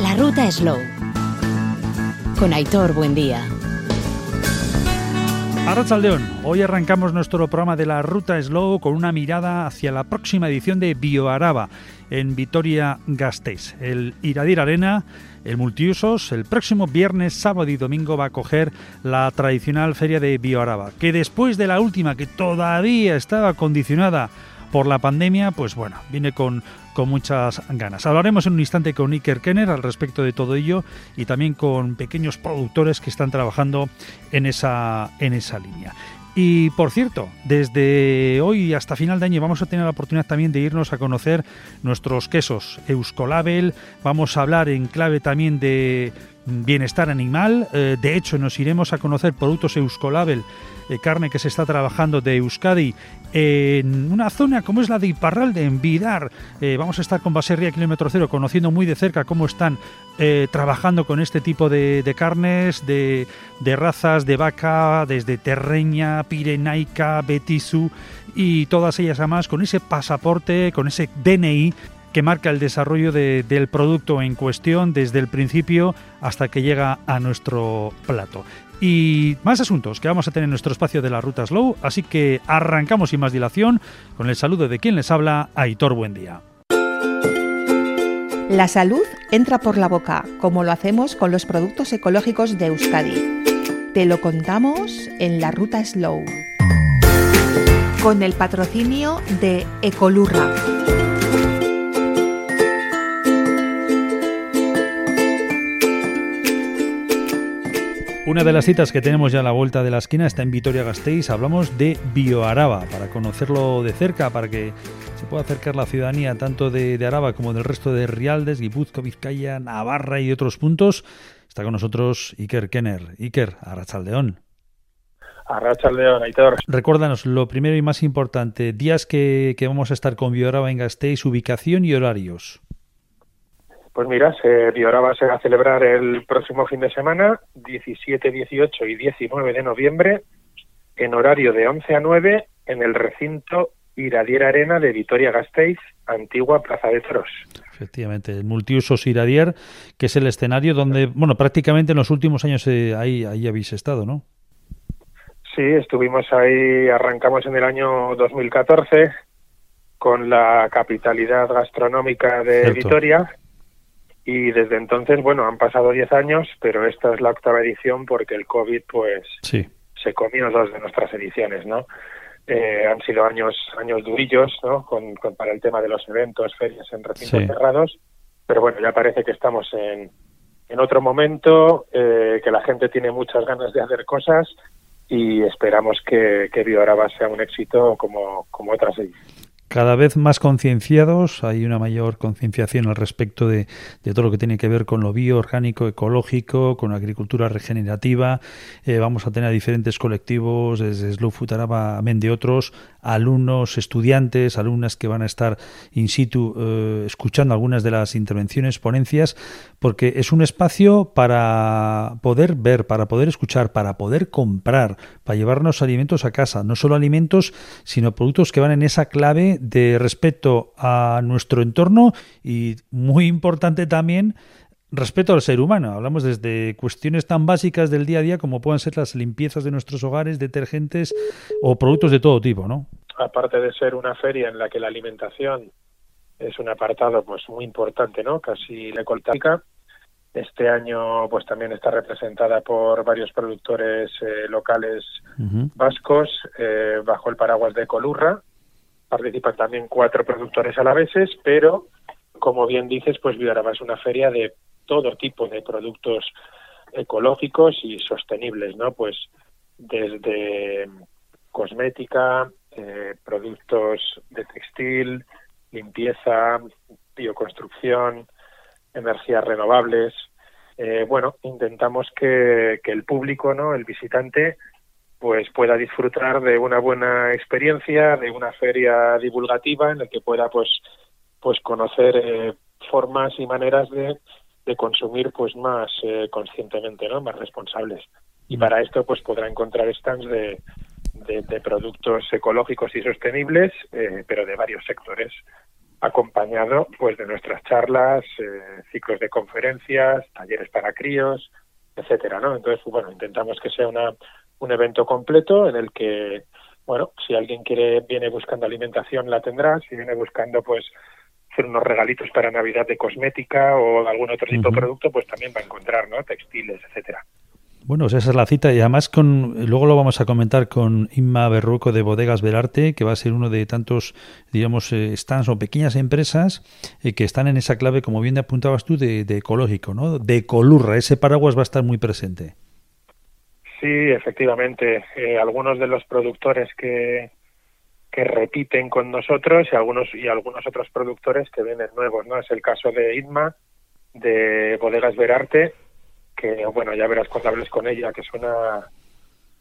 La ruta Slow. Con Aitor Buen Día. León, hoy arrancamos nuestro programa de la Ruta Slow con una mirada hacia la próxima edición de BioAraba en Vitoria-Gasteiz. El Iradir Arena, el multiusos, el próximo viernes, sábado y domingo va a coger la tradicional feria de BioAraba, que después de la última, que todavía estaba condicionada por la pandemia, pues bueno, viene con, con muchas ganas. Hablaremos en un instante con Iker Kenner al respecto de todo ello y también con pequeños productores que están trabajando en esa, en esa línea. Y por cierto, desde hoy hasta final de año vamos a tener la oportunidad también de irnos a conocer nuestros quesos Euskolabel. Vamos a hablar en clave también de bienestar animal. Eh, de hecho, nos iremos a conocer productos Euskolabel de carne que se está trabajando de Euskadi en una zona como es la de Iparralde, en Vidar. Eh, vamos a estar con Baserria Kilómetro Cero, conociendo muy de cerca cómo están eh, trabajando con este tipo de, carnes, de, de, razas de vaca, desde Terreña, Pirenaica, Betisu y todas ellas además con ese pasaporte, con ese DNI que marca el desarrollo del producto en cuestión desde el principio hasta que llega a nuestro plato. Y más asuntos que vamos a tener en nuestro espacio de la Ruta Slow, así que arrancamos sin más dilación con el saludo de quien les habla, Aitor Buendía. La salud entra por la boca, como lo hacemos con los productos ecológicos de Euskadi. Te lo contamos en la Ruta Slow. Con el patrocinio de Ecolurra Una de las citas que tenemos ya a la vuelta de la esquina está en Vitoria-Gasteiz. Hablamos de Bioaraba, para conocerlo de cerca, para que se pueda acercar la ciudadanía tanto de, Araba como del resto de Rialdes, Guipúzcoa, Vizcaya, Navarra y otros puntos. Está con nosotros Iker Kenner. Iker, Arrachaldeón. Arrachaldeón, Aitor. Recuérdanos lo primero y más importante, días que, que vamos a estar con Bioaraba en Gasteiz, ubicación y horarios. Pues mira, se, se va a celebrar el próximo fin de semana, 17, 18 y 19 de noviembre, en horario de 11 a 9, en el recinto Iradier Arena de Vitoria-Gasteiz, antigua Plaza de Toros. Efectivamente, el multiusos Iradier, que es el escenario donde, bueno, prácticamente en los últimos años eh, ahí, ahí habéis estado, ¿no? Sí, estuvimos ahí, arrancamos en el año 2014 con la capitalidad gastronómica de Vitoria y desde entonces, bueno, han pasado 10 años, pero esta es la octava edición porque el COVID, pues, se comió dos de nuestras ediciones, ¿no? Eh, han sido años años durillos, ¿no? Con, para el tema de los eventos, ferias en recintos cerrados, pero bueno, ya parece que estamos en, en otro momento, eh, que la gente tiene muchas ganas de hacer cosas y esperamos que, que Bioraba sea un éxito como, como otras ediciones cada vez más concienciados, hay una mayor concienciación al respecto de, todo lo que tiene que ver con lo bioorgánico, ecológico, con la agricultura regenerativa. Eh, vamos a tener diferentes colectivos, desde Slow Food Araba, de otros, alumnos, estudiantes, alumnas que van a estar in situ eh, escuchando algunas de las intervenciones, ponencias, porque es un espacio para poder ver, para poder escuchar, para poder comprar, para llevarnos alimentos a casa, no solo alimentos, sino productos que van en esa clave de respeto a nuestro entorno y muy importante también respeto al ser humano. Hablamos desde cuestiones tan básicas del día a día como puedan ser las limpiezas de nuestros hogares, detergentes o productos de todo tipo, ¿no? Aparte de ser una feria en la que la alimentación es un apartado pues muy importante, ¿no? Casi ecológica. Este año pues también está representada por varios productores eh, locales vascos eh, bajo el paraguas de Colurra participan también cuatro productores a la vez, pero como bien dices, pues Vidaraba es una feria de todo tipo de productos ecológicos y sostenibles, ¿no? Pues desde cosmética, eh, productos de textil, limpieza, bioconstrucción, energías renovables. Eh, bueno, intentamos que, que el público, ¿no? El visitante pues pueda disfrutar de una buena experiencia, de una feria divulgativa en la que pueda pues pues conocer eh, formas y maneras de, de consumir pues más eh, conscientemente, ¿no? Más responsables. Y mm. para esto pues podrá encontrar stands de, de, productos ecológicos y sostenibles, eh, pero de varios sectores. acompañado pues de nuestras charlas, eh, ciclos de conferencias, talleres para críos, etcétera, ¿no? Entonces, bueno, intentamos que sea una, un evento completo en el que, bueno, si alguien quiere viene buscando alimentación la tendrá, si viene buscando pues hacer unos regalitos para Navidad de cosmética o algún otro tipo de producto, pues también va a encontrar, ¿no? Textiles, etcétera. Bueno, esa es la cita y además con luego lo vamos a comentar con Inma Berruco de Bodegas Belarte, que va a ser uno de tantos, digamos, eh, stands o pequeñas empresas eh, que están en esa clave, como bien apuntabas tú, de, ecológico, ¿no? De colurra, ese paraguas va a estar muy presente. Sí, efectivamente. Eh, algunos de los productores que, que repiten con nosotros y algunos y algunos otros productores que vienen nuevos, ¿no? Es el caso de Inma, de Bodegas Verarte, que bueno, ya verás cuando hables con ella, que es una,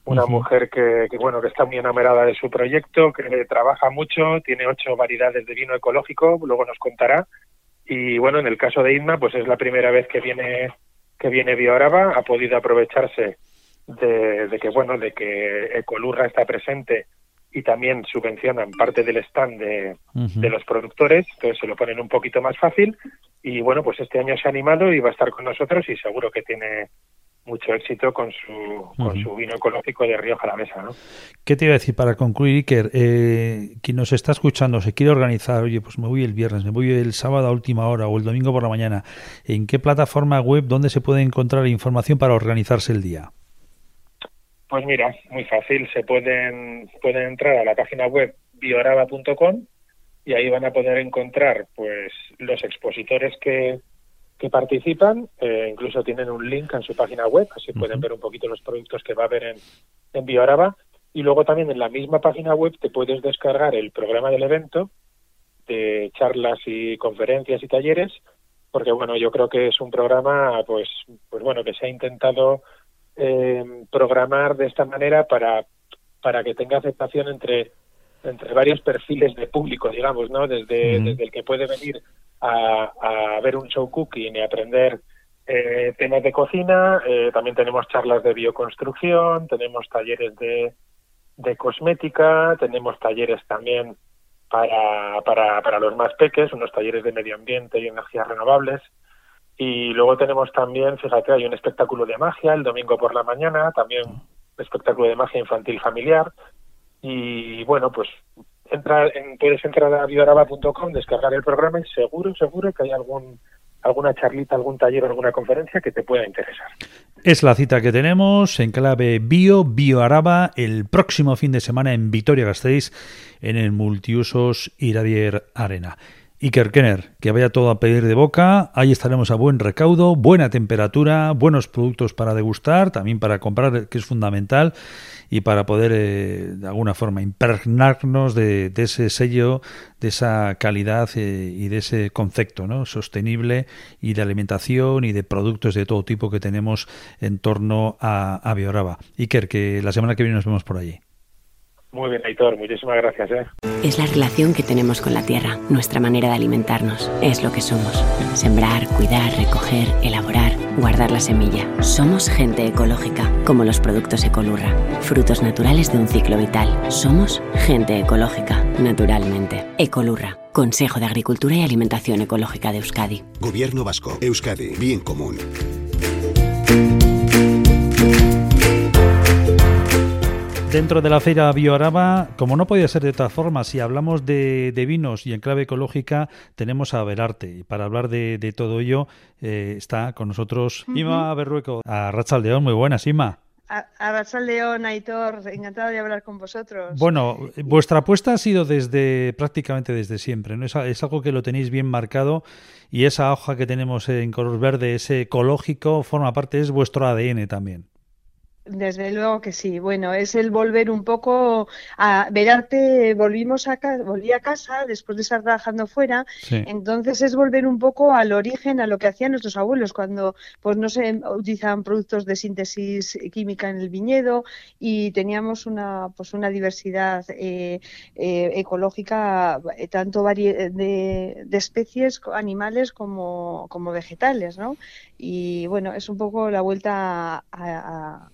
una mujer que, bueno, que está muy enamorada de su proyecto, que trabaja mucho, tiene ocho variedades de vino ecológico, luego nos contará. Y bueno, en el caso de Inma, pues es la primera vez que viene que viene Bioaraba, ha podido aprovecharse de, que bueno, de que Ecolurra está presente y también subvencionan parte del stand de, de los productores, entonces se lo ponen un poquito más fácil y bueno, pues este año se ha animado y va a estar con nosotros y seguro que tiene mucho éxito con su, con su vino ecológico de Río Jalavesa. ¿no? ¿Qué te iba a decir para concluir, Iker? Eh, quien nos está escuchando se quiere organizar, oye, pues me voy el viernes, me voy el sábado a última hora o el domingo por la mañana. ¿En qué plataforma web, dónde se puede encontrar información para organizarse el día? Pues mira, muy fácil. Se pueden, pueden entrar a la página web bioraba.com y ahí van a poder encontrar pues los expositores que, que participan, eh, incluso tienen un link en su página web, así pueden ver un poquito los productos que va a haber en, en Bioaraba. Y luego también en la misma página web te puedes descargar el programa del evento de charlas y conferencias y talleres, porque bueno, yo creo que es un programa pues, pues bueno, que se ha intentado eh, programar de esta manera para, para que tenga aceptación entre entre varios perfiles de público, digamos, ¿no? Desde, desde el que puede venir a, a, ver un show cooking y aprender eh, temas de cocina, eh, también tenemos charlas de bioconstrucción, tenemos talleres de, de cosmética, tenemos talleres también para, para, para los más peques, unos talleres de medio ambiente y energías renovables. Y luego tenemos también, fíjate, hay un espectáculo de magia el domingo por la mañana, también un espectáculo de magia infantil familiar. Y bueno, pues entra en, puedes entrar a bioraba.com, descargar el programa y seguro, seguro que hay algún alguna charlita, algún taller o alguna conferencia que te pueda interesar. Es la cita que tenemos en clave Bio, Bioaraba, el próximo fin de semana en Vitoria-Gasteiz, en el multiusos Iradier Arena. Iker Kenner, que vaya todo a pedir de boca, ahí estaremos a buen recaudo, buena temperatura, buenos productos para degustar, también para comprar, que es fundamental, y para poder eh, de alguna forma impregnarnos de, ese sello, de esa calidad eh, y de ese concepto sostenible y de alimentación y de productos de todo tipo que tenemos en torno a, a Bioraba. Iker, que la semana que viene nos vemos por allí. Muy bien, Aitor, muchísimas gracias. ¿eh? Es la relación que tenemos con la tierra, nuestra manera de alimentarnos, es lo que somos. Sembrar, cuidar, recoger, elaborar, guardar la semilla. Somos gente ecológica, como los productos Ecolurra, frutos naturales de un ciclo vital. Somos gente ecológica, naturalmente. Ecolurra, Consejo de Agricultura y Alimentación Ecológica de Euskadi. Gobierno Vasco, Euskadi, bien común. Dentro de la feira Bioaraba, como no podía ser de otra forma, si hablamos de, vinos y en clave ecológica, tenemos a Verarte. Y para hablar de, todo ello eh, está con nosotros Ima Berrueco, a León. Muy buenas, Ima. A, León, Aitor, encantado de hablar con vosotros. Bueno, vuestra apuesta ha sido desde prácticamente desde siempre, ¿no? Es, es, algo que lo tenéis bien marcado y esa hoja que tenemos en color verde, ese ecológico, forma parte, es vuestro ADN también. Desde luego que sí. Bueno, es el volver un poco a verarte. Volvimos a casa, volví a casa después de estar trabajando fuera. Entonces es volver un poco al origen, a lo que hacían nuestros abuelos cuando, pues no se utilizaban productos de síntesis química en el viñedo y teníamos una, pues una diversidad eh, eh, ecológica eh, tanto de, de, especies animales como, como vegetales, ¿no? Y bueno, es un poco la vuelta a a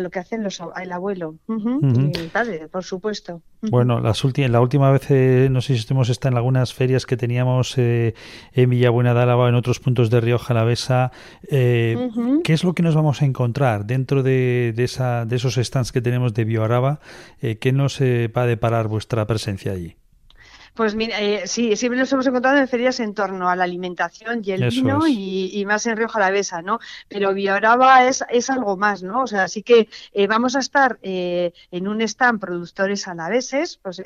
lo que hacen los, el abuelo y el padre, por supuesto. Bueno, las la última vez, eh, no sé si estuvimos está en algunas ferias que teníamos eh, en Villabuena de Álava, en otros puntos de Rioja Alavesa. Eh, ¿Qué es lo que nos vamos a encontrar dentro de, esa, de esos stands que tenemos de Bioaraba? Eh, ¿Qué nos va a deparar vuestra presencia allí? Pues mira, eh, sí, siempre nos hemos encontrado en ferias en torno a la alimentación y el vino y, más en Río Jalavesa, ¿no? Pero Bioraba es, es algo más, ¿no? O sea, así que eh, vamos a estar eh, en un stand productores alaveses, pues,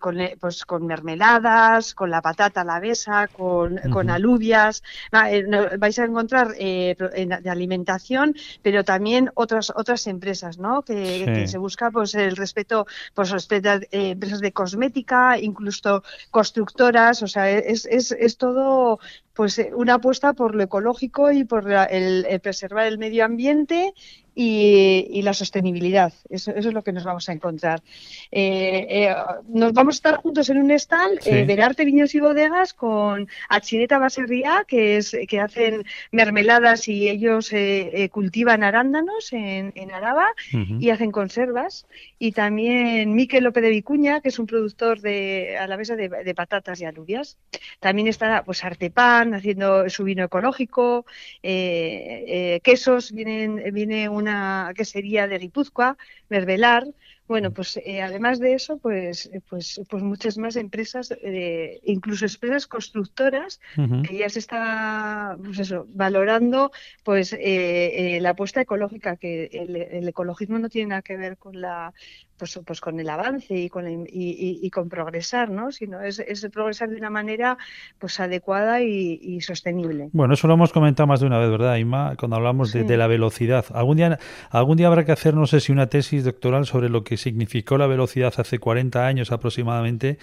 con, pues con mermeladas, con la patata alavesa, con, con alubias. vais a encontrar de alimentación, pero también otras otras empresas, ¿no? Que, se busca pues el respeto, pues empresas de cosmética, incluso incluso constructoras, o sea, es, es, es todo pues eh, una apuesta por lo ecológico y por el, preservar el medio ambiente y, la sostenibilidad. Eso, es lo que nos vamos a encontrar. Eh, eh, nos vamos a estar juntos en un stand, sí. Verarte Viños y Bodegas, con Achineta Baserría, que, es, que hacen mermeladas y ellos cultivan arándanos en, Araba y hacen conservas. Y también Miquel López de Vicuña, que es un productor de, a la mesa de, de patatas y alubias. También estará pues Artepan, haciendo su vino ecológico, eh, eh, quesos, vienen, viene una quesería de Guipúzcoa, Mervelar, bueno, pues eh, además de eso, pues, pues, pues muchas más empresas, incluso empresas constructoras, que ya se está, pues eso, valorando, pues la apuesta ecológica, que el, ecologismo no tiene nada que ver con la pues, pues con el avance y con, y, con progresar, ¿no? Sino es, es, progresar de una manera pues adecuada y, sostenible. Bueno, eso lo hemos comentado más de una vez, ¿verdad, Ima? Cuando hablamos de, la velocidad. Algún día, algún día habrá que hacer, no sé si una tesis doctoral sobre lo que significó la velocidad hace 40 años aproximadamente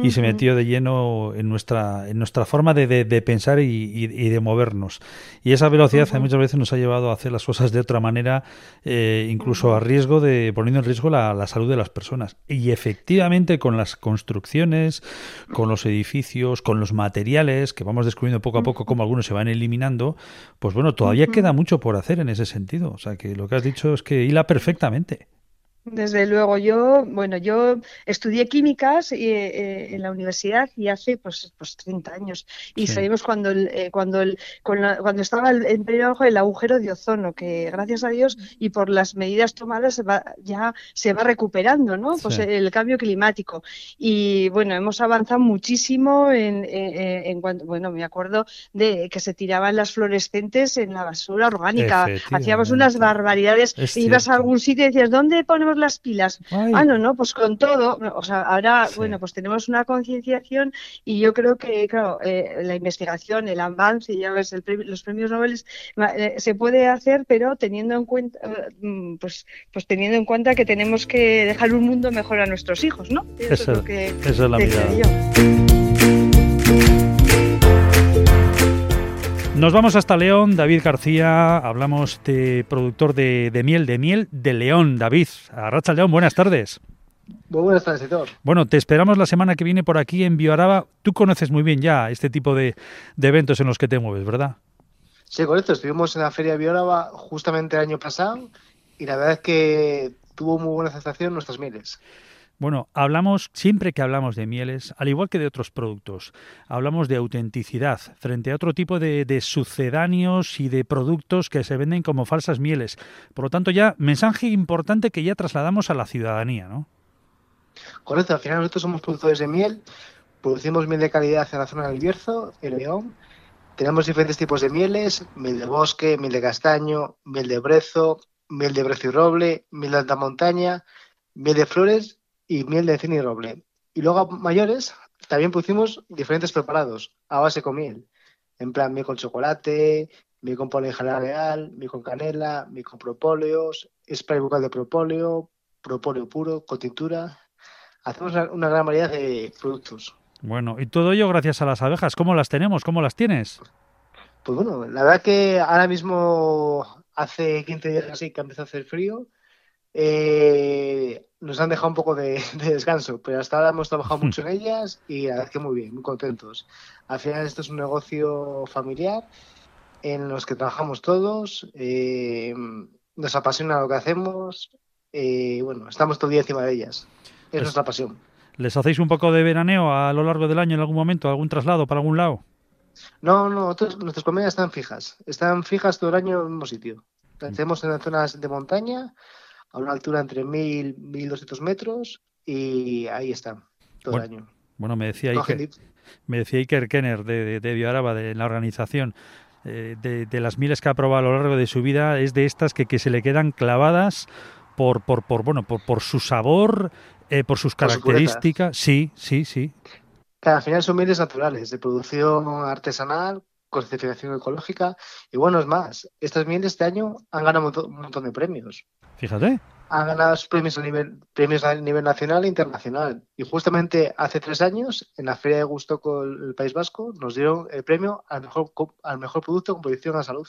y se metió de lleno en nuestra, en nuestra forma de, de, pensar y, de movernos. Y esa velocidad muchas veces nos ha llevado a hacer las cosas de otra manera, eh, incluso a riesgo de, poniendo en riesgo la, la salud de las personas. Y efectivamente con las construcciones, con los edificios, con los materiales, que vamos descubriendo poco a poco cómo algunos se van eliminando, pues bueno, todavía queda mucho por hacer en ese sentido. O sea que lo que has dicho es que hila perfectamente. Desde luego, yo, bueno, yo estudié químicas y, eh, eh, en la universidad y hace pues, pues 30 años. Y sabemos cuando el, eh, cuando el, cuando estaba el, en el agujero de ozono, que gracias a Dios y por las medidas tomadas ya se va recuperando, ¿no? Pues el cambio climático. Y bueno, hemos avanzado muchísimo en, en, cuanto, bueno, me acuerdo de que se tiraban las fluorescentes en la basura orgánica. Hacíamos unas barbaridades. Ibas a algún sitio y decías, ¿dónde ponemos las pilas. Ah, no, no, pues con todo. O sea, ahora, bueno, pues tenemos una concienciación y yo creo que, claro, eh, la investigación, el avance, ya ves, los premios Nobel eh, se puede hacer, pero teniendo en cuenta, mm, pues, pues teniendo en cuenta que tenemos que dejar un mundo mejor a nuestros hijos, ¿no? Eso, es lo que es la mirada. Nos vamos hasta León, David García, hablamos de productor de, miel, de miel de León. David, Arracha León, buenas tardes. Muy buenas tardes. Bueno, te esperamos la semana que viene por aquí en Bioaraba. Tú conoces muy bien ya este tipo de, eventos en los que te mueves, ¿verdad? Sí, correcto. Estuvimos en la Feria de Bioaraba justamente el año pasado y la verdad es que tuvo muy buena aceptación nuestras mieles. Bueno, hablamos, siempre que hablamos de mieles, al igual que de otros productos, hablamos de autenticidad frente a otro tipo de, sucedáneos y de productos que se venden como falsas mieles. Por lo tanto, ya mensaje importante que ya trasladamos a la ciudadanía, ¿no? Correcto, al final nosotros somos productores de miel, producimos miel de calidad en la zona del Bierzo, en León. Tenemos diferentes tipos de mieles, miel de bosque, miel de castaño, miel de brezo, miel de brezo y roble, miel de alta montaña, miel de flores y miel de encina y roble. Y luego a mayores también pusimos diferentes preparados a base con miel. En plan, miel con chocolate, miel con polen real, miel con canela, miel con propóleos, spray bucal de propóleo, propóleo puro, con tintura. Hacemos una, gran variedad de productos. Bueno, y todo ello gracias a las abejas. ¿Cómo las tenemos? ¿Cómo las tienes? Pues bueno, la verdad que ahora mismo hace 15 días así que empezó a hacer frío eh, nos han dejado un poco de, descanso, pero hasta ahora hemos trabajado mucho en ellas y la verdad que muy bien, muy contentos. Al final esto es un negocio familiar en los que trabajamos todos. Eh, nos apasiona lo que hacemos y bueno, estamos todo el día encima de ellas. Es nuestra pasión. ¿Les hacéis un poco de veraneo a lo largo del año en algún momento, algún traslado para algún lado? No, no, nuestras comedias están fijas. Están fijas todo el año en el mismo sitio. Las hacemos en zonas de montaña, a una altura entre 1000 y 1200 metros, y ahí están todo el año. Bueno, me decía Iker, me decía Iker Kenner de, de, de de la organización, eh, de, las miles que ha probado a lo largo de su vida, es de estas que, que se le quedan clavadas por, por, por bueno, por, por su sabor, eh, por sus características. sí, sí, sí. al final son mieles naturales, de producción artesanal, con certificación ecológica. Y bueno, es más, estas mieles este año han ganado un montón de premios. Fíjate ha ganado premios a nivel, premios a nivel nacional e internacional. Y justamente hace tres años, en la Feria de Gusto con el País Vasco, nos dieron el premio al mejor, al mejor producto con proyección a salud.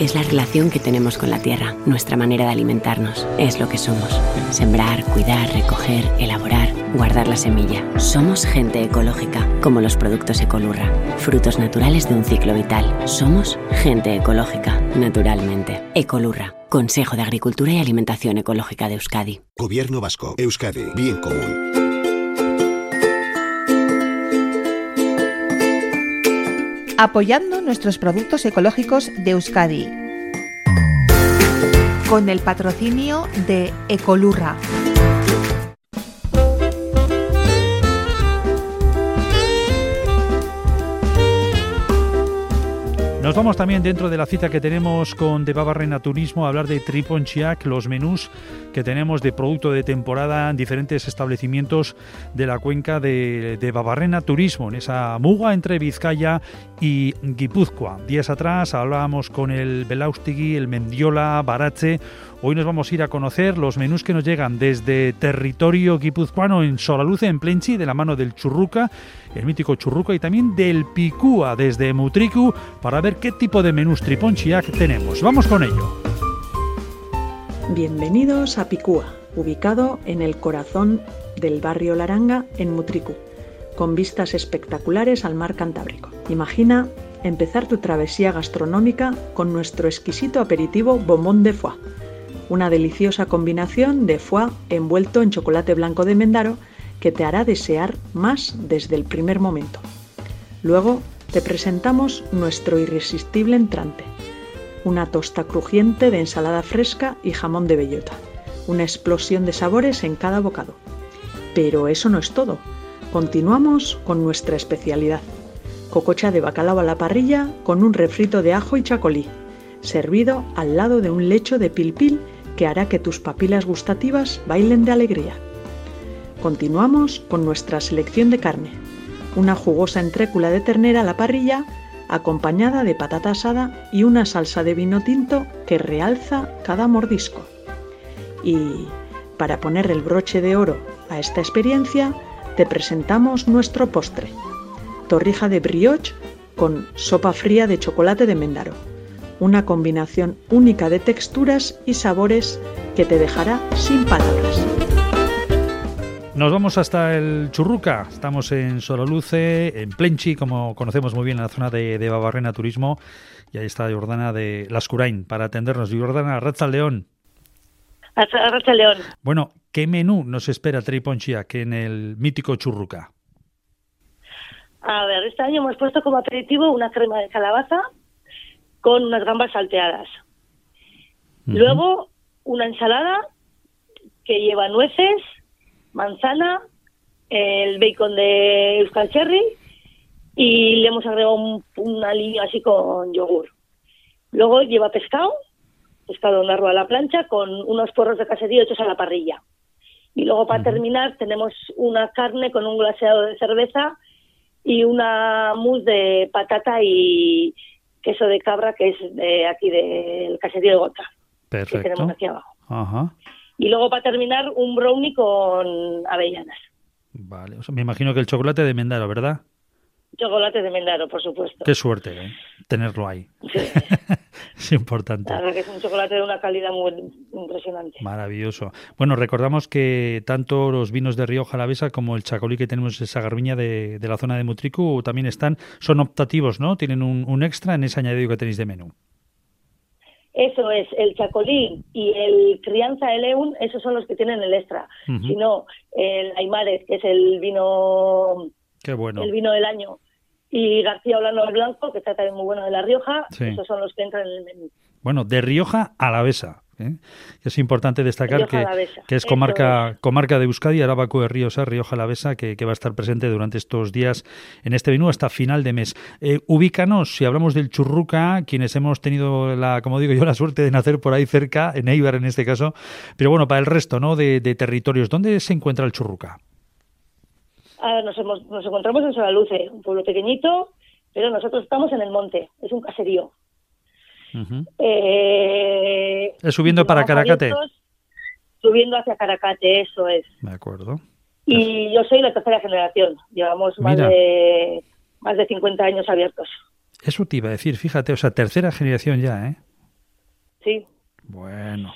Es la relación que tenemos con la tierra, nuestra manera de alimentarnos. Es lo que somos. Sembrar, cuidar, recoger, elaborar, guardar la semilla. Somos gente ecológica, como los productos Ecolurra. Frutos naturales de un ciclo vital. Somos gente ecológica, naturalmente. Ecolurra Consejo de Agricultura y Alimentación Ecológica de Euskadi. Gobierno Vasco. Euskadi. Bien común. Apoyando nuestros productos ecológicos de Euskadi. Con el patrocinio de Ecolurra. Nos vamos también dentro de la cita que tenemos con De Babarrena Turismo a hablar de Triponchiac, los menús que tenemos de producto de temporada en diferentes establecimientos de la cuenca de, de Babarrena Turismo, en esa muga entre Vizcaya y Guipúzcoa. Días atrás hablábamos con el Belaustigui, el Mendiola, Barache, Hoy nos vamos a ir a conocer los menús que nos llegan desde territorio guipuzcoano en Solaluce, en Plenchi, de la mano del Churruca, el mítico Churruca, y también del Picúa desde Mutricu, para ver qué tipo de menús triponchiac tenemos. Vamos con ello. Bienvenidos a Picúa, ubicado en el corazón del barrio Laranga, en Mutricu, con vistas espectaculares al mar Cantábrico. Imagina empezar tu travesía gastronómica con nuestro exquisito aperitivo Bomón de Foie una deliciosa combinación de foie envuelto en chocolate blanco de Mendaro que te hará desear más desde el primer momento. Luego te presentamos nuestro irresistible entrante, una tosta crujiente de ensalada fresca y jamón de bellota, una explosión de sabores en cada bocado. Pero eso no es todo. Continuamos con nuestra especialidad, cococha de bacalao a la parrilla con un refrito de ajo y chacolí, servido al lado de un lecho de pilpil que hará que tus papilas gustativas bailen de alegría. Continuamos con nuestra selección de carne. Una jugosa entrécula de ternera a la parrilla, acompañada de patata asada y una salsa de vino tinto que realza cada mordisco. Y, para poner el broche de oro a esta experiencia, te presentamos nuestro postre. Torrija de brioche con sopa fría de chocolate de Mendaro una combinación única de texturas y sabores que te dejará sin palabras. Nos vamos hasta el Churruca, estamos en Sololuce, en Plenchi, como conocemos muy bien en la zona de, Babarrena Turismo, y ahí está Jordana de Lascurain para atendernos. Jordana, Raza León. Raza León. Bueno, ¿qué menú nos espera Triponchi aquí en el mítico Churruca? A ver, este año hemos puesto como aperitivo una crema de calabaza con unas gambas salteadas. Luego, una ensalada que lleva nueces, manzana, el bacon de Euskal Cherry y le hemos agregado una línea así con yogur. Luego lleva pescado, pescado en arroz a la plancha con unos porros de caserío hechos a la parrilla. Y luego para terminar tenemos una carne con un glaseado de cerveza y una mousse de patata y, queso de cabra que es de aquí del caserío de Gota. Perfecto. Que tenemos aquí abajo. Y luego para terminar un brownie con avellanas. Vale, me imagino que el chocolate de Mendaro, ¿verdad? Chocolate de Mendaro, por supuesto. Qué suerte, ¿eh? Tenerlo ahí. Sí. es importante. La verdad que es un chocolate de una calidad muy impresionante. Maravilloso. Bueno, recordamos que tanto los vinos de Rioja Alavesa como el chacolí que tenemos en esa garbiña de, la zona de Mutricu también están, son optativos, ¿no? Tienen un, extra en ese añadido que tenéis de menú. Eso es, el chacolín y el crianza de león, esos son los que tienen el extra. Si no, el Aymares, que es el vino Qué bueno. el vino del año, y García Olano Blanco, que está también muy bueno de La Rioja, esos son los que entran en el menú. Bueno, de Rioja a la Besa. ¿eh? Es importante destacar que, que, es comarca, comarca de Euskadi, Arábaco de Ríos, Rioja Alavesa, que, que va a estar presente durante estos días en este menú hasta final de mes. Eh, ubícanos, si hablamos del churruca, quienes hemos tenido la, como digo yo, la suerte de nacer por ahí cerca, en Eibar en este caso, pero bueno, para el resto ¿no? de, territorios, ¿dónde se encuentra el churruca? Nos, nos encontramos en Solaluce, un pueblo pequeñito, pero nosotros estamos en el monte, es un caserío. Eh, ¿Es subiendo para Caracate? Subiendo hacia Caracate, eso es. De acuerdo. Y yo soy la tercera generación. Llevamos más de, más de 50 años abiertos. Eso te iba a decir, fíjate, o sea, tercera generación ya, ¿eh? Sí. Bueno,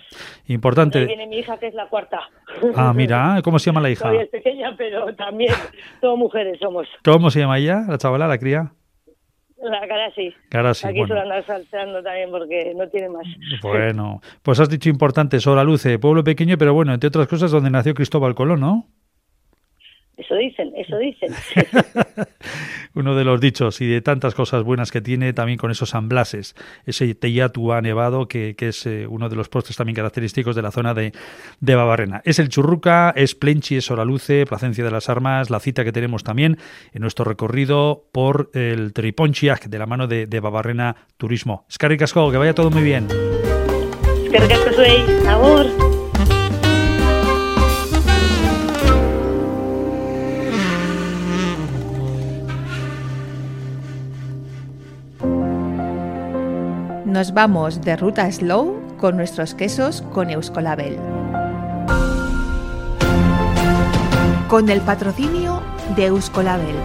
importante. Ahí viene mi hija, que es la cuarta. Ah, mira, ¿cómo se llama la hija? Soy pequeña, pero también, todos mujeres somos. ¿Cómo se llama ella, la chavala, la cría? La cara sí. Cara sí. Aquí suele andar salteando también porque no tiene más. Bueno, pues has dicho importante, Luce, pueblo pequeño, pero bueno, entre otras cosas, donde nació Cristóbal Colón, ¿no? Eso dicen, eso dicen. Uno de los dichos y de tantas cosas buenas que tiene también con esos amblases, ese teyatua nevado que, que es eh, uno de los postres también característicos de la zona de, de Babarrena. Es el churruca, es plenchi, es oraluce, placencia de las armas, la cita que tenemos también en nuestro recorrido por el Triponchiac de la mano de, de Babarrena Turismo. Casco, que vaya todo muy bien. Escarricasco, soy, nos vamos de ruta slow con nuestros quesos con Euskolabel. Con el patrocinio de Euskolabel.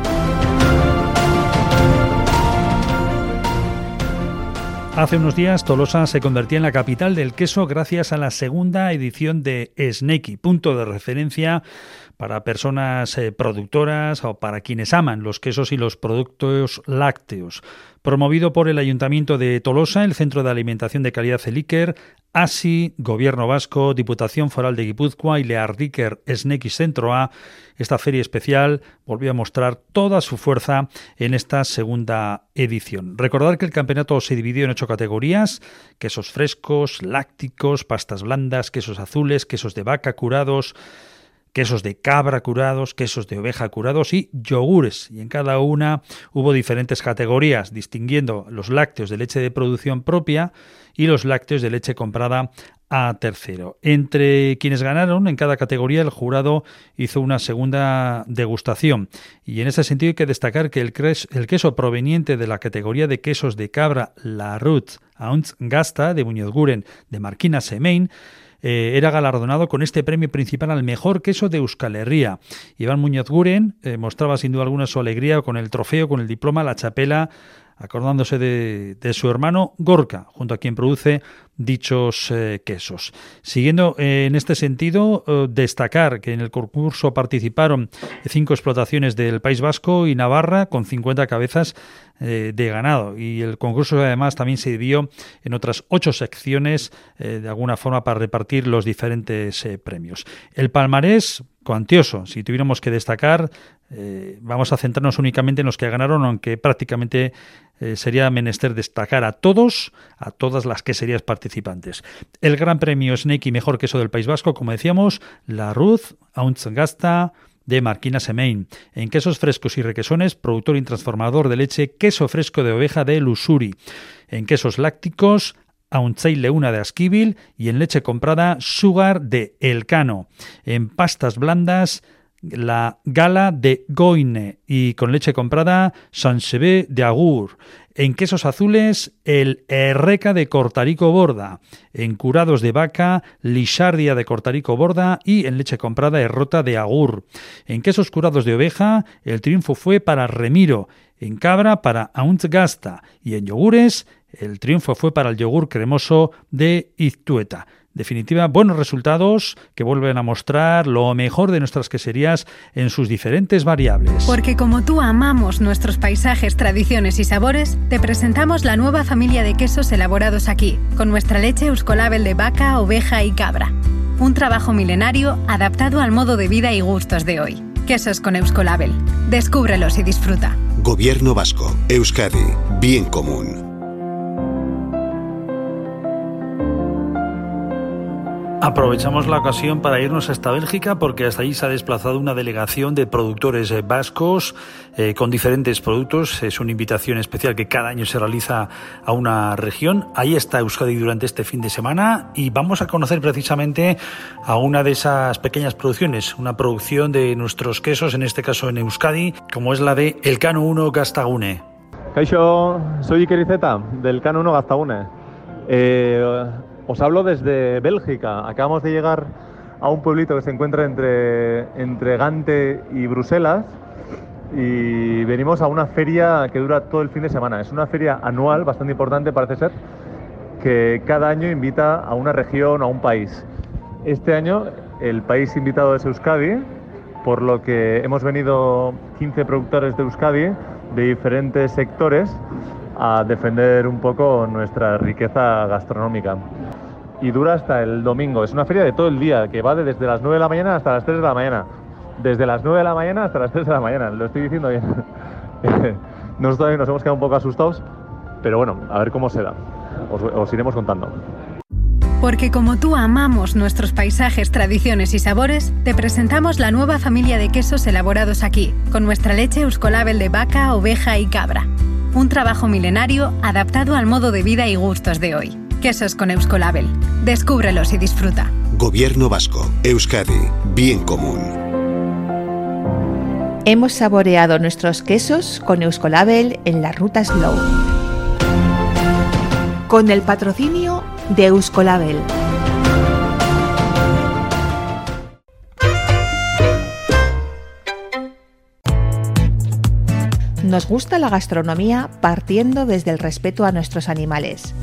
Hace unos días Tolosa se convertía en la capital del queso gracias a la segunda edición de Snakey, punto de referencia para personas eh, productoras o para quienes aman los quesos y los productos lácteos. Promovido por el Ayuntamiento de Tolosa, el Centro de Alimentación de Calidad Eliker, ASI, Gobierno Vasco, Diputación Foral de Guipúzcoa y Leardiker Snekis Centro A, esta feria especial volvió a mostrar toda su fuerza en esta segunda edición. Recordar que el campeonato se dividió en ocho categorías, quesos frescos, lácticos, pastas blandas, quesos azules, quesos de vaca curados, quesos de cabra curados, quesos de oveja curados y yogures. Y en cada una hubo diferentes categorías, distinguiendo los lácteos de leche de producción propia y los lácteos de leche comprada a tercero. Entre quienes ganaron en cada categoría, el jurado hizo una segunda degustación. Y en ese sentido hay que destacar que el, queso proveniente de la categoría de quesos de cabra La Ruth Gasta de Muñoz Guren de Marquina Semain eh, era galardonado con este premio principal al mejor queso de Euskal Herria. Iván Muñoz Guren eh, mostraba sin duda alguna su alegría con el trofeo, con el diploma, la chapela, acordándose de, su hermano Gorka, junto a quien produce dichos eh, quesos. Siguiendo en este sentido, destacar que en el concurso participaron cinco explotaciones del País Vasco y Navarra con 50 cabezas eh, de ganado. Y el concurso además también se dividió en otras ocho secciones, eh, de alguna forma, para repartir los diferentes eh, premios. El palmarés, cuantioso. Si tuviéramos que destacar, vamos a centrarnos únicamente en los que ganaron, aunque prácticamente sería menester destacar a todos, a todas las queserías participantes. El Gran Premio Snake y Mejor Queso del País Vasco, como decíamos, la Ruth, Gasta, de Marquina Semain. En quesos frescos y requesones, productor y transformador de leche, queso fresco de oveja de Lusuri. En quesos lácticos, Aunchai Leuna de Asquibil y en leche comprada, Sugar de Elcano. En pastas blandas, la Gala de Goine y con leche comprada, Sansebe de Agur. En quesos azules, el Erreca de Cortarico Borda. En curados de vaca, Lisardia de Cortarico Borda. Y en leche comprada, Errota de Agur. En quesos curados de oveja, el triunfo fue para Remiro. En cabra, para Gasta. Y en yogures, el triunfo fue para el yogur cremoso de Iztueta. definitiva, buenos resultados que vuelven a mostrar lo mejor de nuestras queserías en sus diferentes variables. Porque como tú amamos nuestros paisajes, tradiciones y sabores, te presentamos la nueva familia de quesos elaborados aquí, con nuestra leche Euskolabel de vaca, oveja y cabra. Un trabajo milenario adaptado al modo de vida y gustos de hoy. Quesos con Euskolabel. Descúbrelos y disfruta. Gobierno Vasco, Euskadi, bien común. Aprovechamos la ocasión para irnos hasta Bélgica porque hasta allí se ha desplazado una delegación de productores eh, vascos eh, con diferentes productos. Es una invitación especial que cada año se realiza a una región. Ahí está Euskadi durante este fin de semana y vamos a conocer precisamente a una de esas pequeñas producciones, una producción de nuestros quesos, en este caso en Euskadi, como es la de El Cano 1 Gastagune. Kaixo, soy Iker del Cano 1 Gastagune. Eh, os hablo desde Bélgica. Acabamos de llegar a un pueblito que se encuentra entre, entre Gante y Bruselas y venimos a una feria que dura todo el fin de semana. Es una feria anual bastante importante, parece ser, que cada año invita a una región a un país. Este año el país invitado es Euskadi, por lo que hemos venido 15 productores de Euskadi de diferentes sectores a defender un poco nuestra riqueza gastronómica. Y dura hasta el domingo. Es una feria de todo el día, que va desde las 9 de la mañana hasta las 3 de la mañana. Desde las 9 de la mañana hasta las 3 de la mañana. Lo estoy diciendo bien. Nosotros nos hemos quedado un poco asustados, pero bueno, a ver cómo se da. Os, os iremos contando. Porque como tú amamos nuestros paisajes, tradiciones y sabores, te presentamos la nueva familia de quesos elaborados aquí, con nuestra leche Euskolabel de vaca, oveja y cabra un trabajo milenario adaptado al modo de vida y gustos de hoy. Quesos con Euskolabel. Descúbrelos y disfruta. Gobierno Vasco, Euskadi, bien común. Hemos saboreado nuestros quesos con Euskolabel en la ruta Slow. Con el patrocinio de Euskolabel. Nos gusta la gastronomía partiendo desde el respeto a nuestros animales.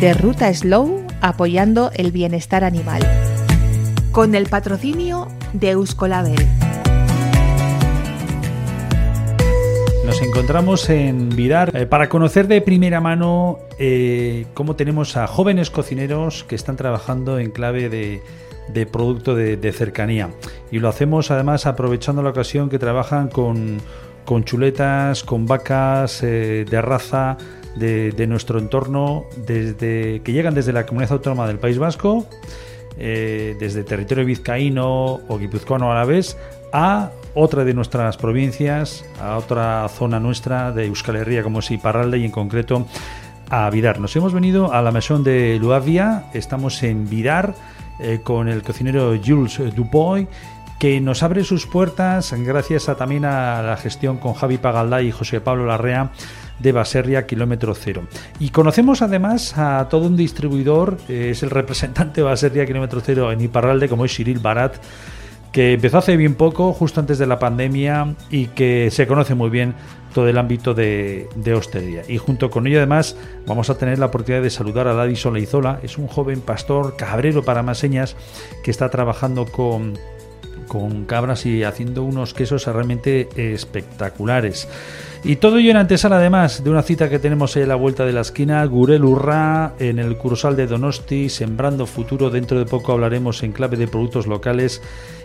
De Ruta Slow apoyando el bienestar animal. Con el patrocinio de Euskolabel. Nos encontramos en Vidar eh, para conocer de primera mano eh, cómo tenemos a jóvenes cocineros que están trabajando en clave de, producto de, cercanía. Y lo hacemos además aprovechando la ocasión que trabajan con con chuletas, con vacas eh, de raza de, nuestro entorno, desde que llegan desde la comunidad autónoma del País Vasco, eh, desde territorio vizcaíno o guipuzcoano a la vez, a otra de nuestras provincias, a otra zona nuestra de Euskal Herria, como es Iparralde y en concreto a Vidar. Nos hemos venido a la Maison de Luavia, estamos en Vidar eh, con el cocinero Jules Dupoy que nos abre sus puertas gracias a, también a la gestión con Javi Pagalda y José Pablo Larrea de Baserria Kilómetro Cero. Y conocemos además a todo un distribuidor, eh, es el representante de Baserria Kilómetro Cero en Iparralde, como es Cyril Barat, que empezó hace bien poco, justo antes de la pandemia, y que se conoce muy bien todo el ámbito de, de hostelería. Y junto con ello, además, vamos a tener la oportunidad de saludar a Ladi Soleizola. Es un joven pastor cabrero para más señas que está trabajando con con cabras y haciendo unos quesos realmente espectaculares. Y todo ello en antesala además de una cita que tenemos ahí a la vuelta de la esquina, Gurel Urra, en el Cursal de Donosti, Sembrando Futuro. Dentro de poco hablaremos en clave de productos locales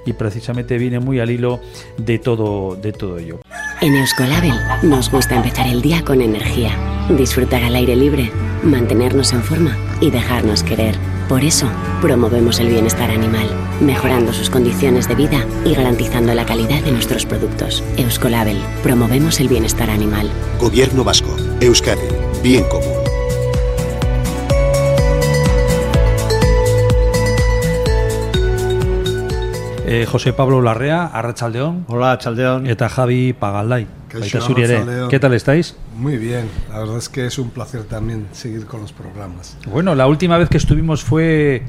y precisamente viene muy al hilo de todo, de todo ello. En Euskolabel nos gusta empezar el día con energía, disfrutar al aire libre, mantenernos en forma y dejarnos querer. Por eso, promovemos el bienestar animal, mejorando sus condiciones de vida y garantizando la calidad de nuestros productos. Euskolabel, promovemos el bienestar animal. Gobierno Vasco, Euskadi, bien común. Eh, José Pablo Larrea, Arrachaldeón. Hola, Chaldeón. Eta Javi Pagalday. ¿Qué tal estáis? Muy bien, la verdad es que es un placer también seguir con los programas. Bueno, la última vez que estuvimos fue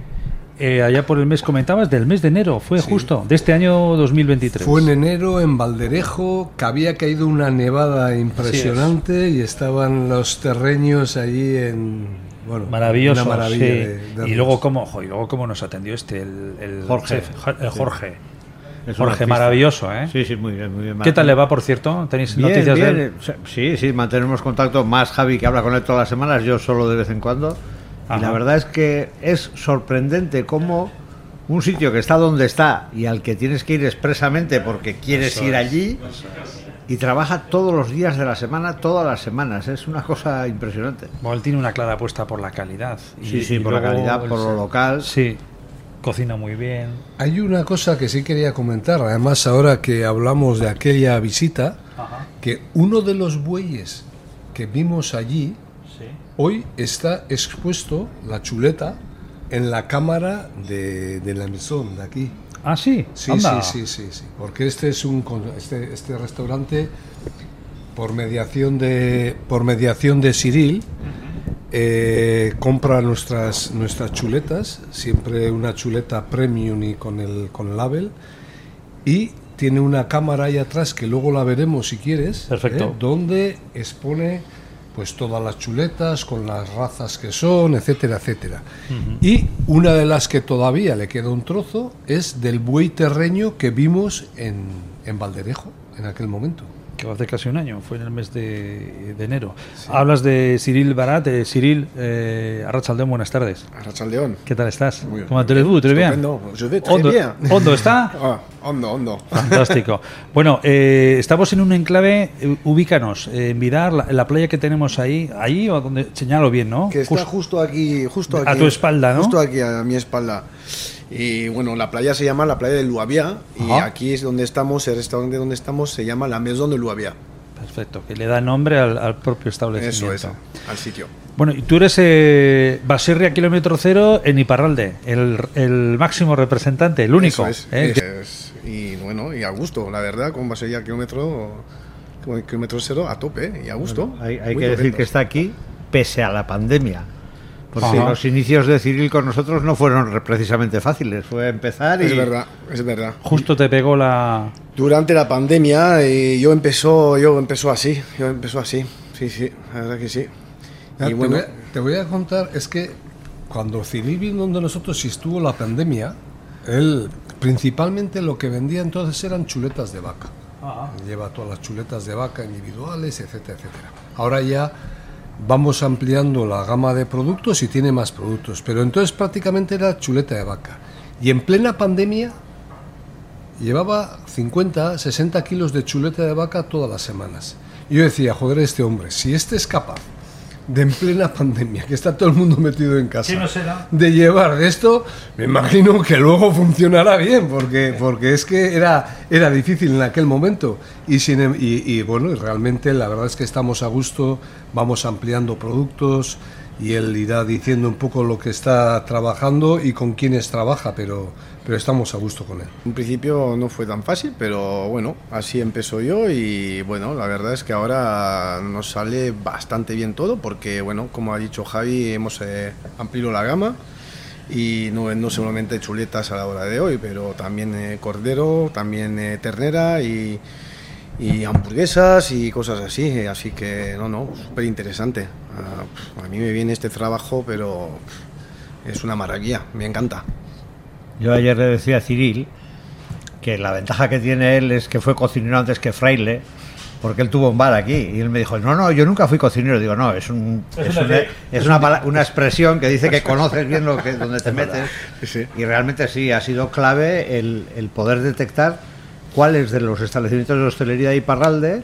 eh, allá por el mes, comentabas, del mes de enero, fue justo, de este año 2023. Fue en enero en Valderejo, que había caído una nevada impresionante y estaban los terreños allí en Bueno, maravilloso. una maravilla sí. de- de y luego cómo, jo, y luego cómo nos atendió este, el, el Jorge. el. Jorge. Es Jorge, maravilloso, ¿eh? Sí, sí, muy bien, muy bien. ¿Qué tal le va, por cierto? ¿Tenéis Bien, noticias bien, de él? Sí, sí, mantenemos contacto. Más Javi que habla con él todas las semanas, yo solo de vez en cuando. Y Ajá. la verdad es que es sorprendente cómo un sitio que está donde está y al que tienes que ir expresamente porque quieres Eso ir es, allí y trabaja todos los días de la semana, todas las semanas. Es una cosa impresionante. Bueno, él tiene una clara apuesta por la calidad. Sí, sí, por la calidad, por lo local. Sí, cocina muy bien. Hay una cosa que sí quería comentar, además ahora que hablamos de aquella visita, que uno de los bueyes que vimos allí, hoy está expuesto, la chuleta, en la cámara de, de la Maison, de aquí. Ah, sí, Sí, Anda. sí, sí, sí, sí, porque este es un este, este restaurante por mediación de por mediación de Cyril eh, compra nuestras nuestras chuletas, siempre una chuleta premium y con el con el label y tiene una cámara ahí atrás que luego la veremos si quieres, Perfecto. ¿eh? donde expone pues todas las chuletas con las razas que son, etcétera, etcétera. Y una de las que todavía le queda un trozo es del buey terreño que vimos en, en Valderejo en aquel momento. Que hace casi un año, fue en el mes de, de enero. Hablas de Cyril Barat, de Cyril eh, Arrachaldeón, buenas tardes. Arrachaldeón. ¿Qué tal estás? Muy bien. ¿Cómo allez-vous? ¿Très bien? Estupendo. Je vais très bien. ¿Hondo está? Ah, hondo, hondo. Fantástico. Bueno, eh, estamos en un enclave, eh, ubícanos, eh, en Vidar, la, la playa que tenemos ahí, ahí o donde, señalo bien, ¿no? Que está Just- justo aquí, justo A aquí. tu espalda, ¿no? Justo aquí a mi espalda. Y bueno, la playa se llama la playa de Luavia y aquí es donde estamos, el restaurante donde estamos se llama la Maison de Luavia. Perfecto, que le da nombre al, al propio establecimiento. Eso es, al sitio. Bueno, y tú eres eh, Baserria Kilómetro Cero en Iparralde, el, el máximo representante, el único. Eso es, ¿eh? es- y bueno, y a gusto, la verdad, con Basería kilómetro, kilómetro cero a tope y a gusto. Bueno, hay hay que decir que está aquí pese a la pandemia. Porque Ajá. los inicios de Cyril con nosotros no fueron re- precisamente fáciles. Fue empezar y. Es verdad, es verdad. Justo te pegó la... Durante la pandemia eh, yo empezó, yo empezó así, yo empezó así, sí, sí, la verdad que sí. Ya, Y te, bueno, voy a, te voy a contar, es que cuando Cyril vino donde nosotros y estuvo la pandemia, él principalmente lo que vendía entonces eran chuletas de vaca. Lleva todas las chuletas de vaca individuales, etcétera, etcétera. Ahora ya vamos ampliando la gama de productos y tiene más productos, pero entonces prácticamente era chuleta de vaca. Y en plena pandemia llevaba 50, 60 kilos de chuleta de vaca todas las semanas. Y yo decía, joder, este hombre, si este es capaz de en plena pandemia, que está todo el mundo metido en casa, ¿Qué no será? de llevar esto, me imagino que luego funcionará bien, porque, porque es que era, era difícil en aquel momento. Y, sin, em- y, y bueno, realmente la verdad es que estamos a gusto, vamos ampliando productos y él irá diciendo un poco lo que está trabajando y con quiénes trabaja, pero, pero estamos a gusto con él. en principio no fue tan fácil, pero bueno, así empezó yo y bueno, la verdad es que ahora nos sale bastante bien todo porque bueno, como ha dicho Javi, hemos eh, ampliado la gama y no, no solamente chuletas a la hora de hoy, pero también eh, cordero, también eh, ternera y, y hamburguesas y cosas así, así que no, no, súper interesante. Ah, a mí me viene este trabajo, pero es una maravilla, me encanta. Yo ayer le decía a Cyril que la ventaja que tiene él es que fue cocinero antes que fraile, porque él tuvo un bar aquí. Y él me dijo, no, no, yo nunca fui cocinero. Digo, no, es, un, Es es, una una, de- es una, pala- una expresión que dice que conoces bien lo que, donde te metes. Y realmente sí, ha sido clave el, el poder detectar cuáles de los establecimientos de hostelería de Iparralde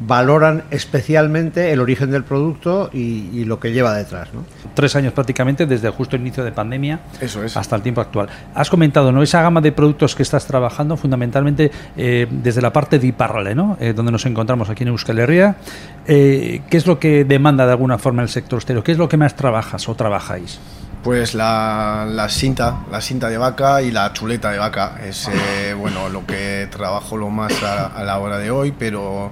valoran especialmente el origen del producto y, y lo que lleva detrás. ¿no? Tres años prácticamente, desde justo el inicio de pandemia Eso es. hasta el tiempo actual. Has comentado, ¿no? Esa gama de productos que estás trabajando, fundamentalmente eh, desde la parte de Iparralde, ¿no? Eh, donde nos encontramos aquí en Euskal Herria. Eh, ¿Qué es lo que demanda de alguna forma el sector hostelero? ¿Qué es lo que más trabajas o trabajáis? Pues la, la cinta, la cinta de vaca y la chuleta de vaca es eh, bueno lo que trabajo lo más a, a la hora de hoy, pero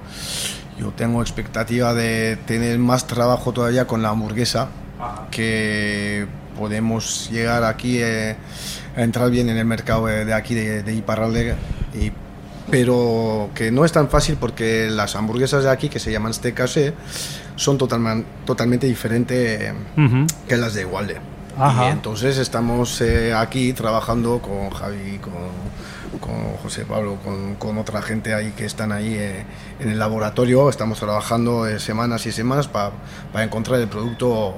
yo tengo expectativa de tener más trabajo todavía con la hamburguesa, que podemos llegar aquí eh, a entrar bien en el mercado de, de aquí de, de Iparralde. Y pero que no es tan fácil porque las hamburguesas de aquí, que se llaman steak caché, son totalmente diferentes que las de Igualde. Y entonces estamos eh, aquí trabajando con Javi, con, con José Pablo, con, con, otra gente ahí que están ahí eh, en el laboratorio. Estamos trabajando eh, semanas y semanas para encontrar el producto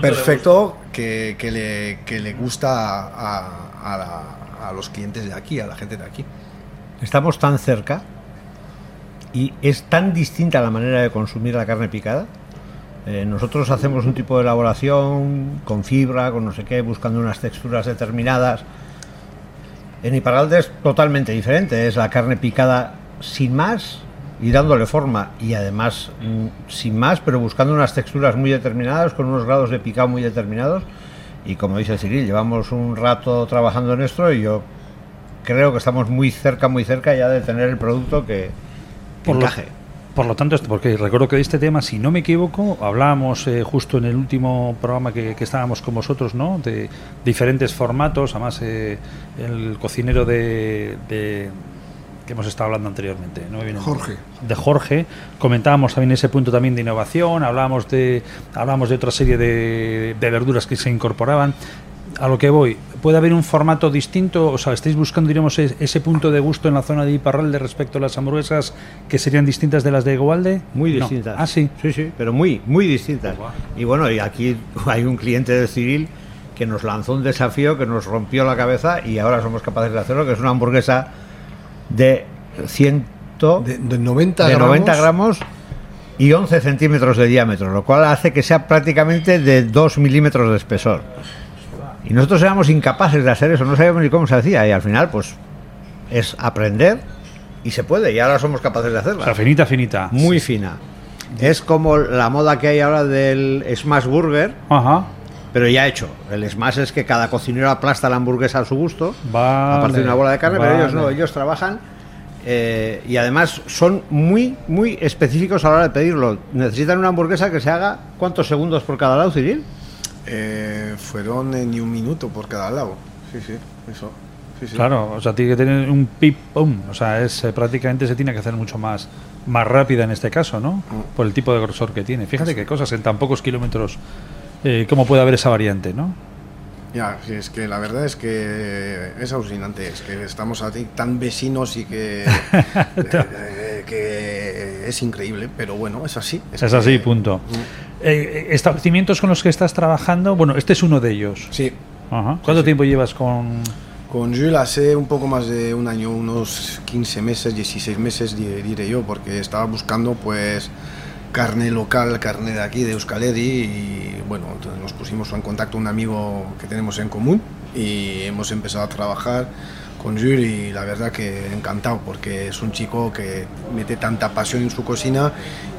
perfecto que, que, le, que, le, gusta a, a, los clientes de aquí, a la gente de aquí. Estamos tan cerca y es tan distinta la manera de consumir la carne picada eh, nosotros hacemos un tipo de elaboración con fibra, con no sé qué, buscando unas texturas determinadas. En Iparralde es totalmente diferente, es la carne picada sin más y dándole forma y además mm, sin más, pero buscando unas texturas muy determinadas, con unos grados de picado muy determinados. Y como dice Cyril, llevamos un rato trabajando en esto y yo creo que estamos muy cerca, muy cerca ya de tener el producto que, encaje. Por lo tanto, porque recuerdo que de este tema, si no me equivoco, hablábamos eh, justo en el último programa que, estábamos con vosotros, ¿no? De diferentes formatos, además eh, el cocinero de, que hemos estado hablando anteriormente, ¿no? Jorge. De Jorge, comentábamos también ese punto también de innovación, hablábamos de, hablábamos de otra serie de, de verduras que se incorporaban a lo que voy, ¿puede haber un formato distinto? O sea, ¿estáis buscando, diremos, ese punto de gusto en la zona de Iparralde respecto a las hamburguesas que serían distintas de las de Igualde? Muy distintas. Ah, sí. Sí, sí, pero muy, muy distintas. Y bueno, y aquí hay un cliente de Cyril que nos lanzó un desafío que nos rompió la cabeza y ahora somos capaces de hacerlo, que es una hamburguesa de 100... De, 90 de 90 gramos y 11 centímetros de diámetro, lo cual hace que sea prácticamente de 2 milímetros de espesor. Y nosotros éramos incapaces de hacer eso, no sabíamos ni cómo se hacía. Y al final, pues, es aprender y se puede. Y ahora somos capaces de hacerla. O sea, finita, finita. Muy fina. Es como la moda que hay ahora del smash burger. Ajá. Pero ya hecho. El smash es que cada cocinero aplasta la hamburguesa a su gusto. a partir de una bola de carne, pero ellos no. Ellos trabajan eh, y además son muy, muy específicos a la hora de pedirlo. Necesitan una hamburguesa que se haga ¿cuántos segundos por cada lado, Cyril? Eh, fueron ni un minuto por cada lado. Sí, sí, eso. Claro, o sea, tiene que tener un pip pum, o sea, es eh, prácticamente se tiene que hacer mucho más más rápida en este caso, ¿no? Mm. Por el tipo de grosor que tiene. Fíjate qué cosas en tan pocos kilómetros eh, cómo puede haber esa variante, ¿no? Ya, es que la verdad es que es alucinante, es que estamos aquí tan vecinos y que, eh, que es increíble, pero bueno, es así. Es, así, punto. Mm. Eh, establecimientos con los que estás trabajando, bueno, este es uno de ellos. Sí. ¿Cuánto tiempo llevas con...? Con Jules hace un poco más de un año, unos 15 meses, 16 meses diré yo, porque estaba buscando pues carne local, carne de aquí, de Euskal y bueno, nos pusimos en contacto un amigo que tenemos en común y hemos empezado a trabajar con Jules y la verdad que encantado porque es un chico que mete tanta pasión en su cocina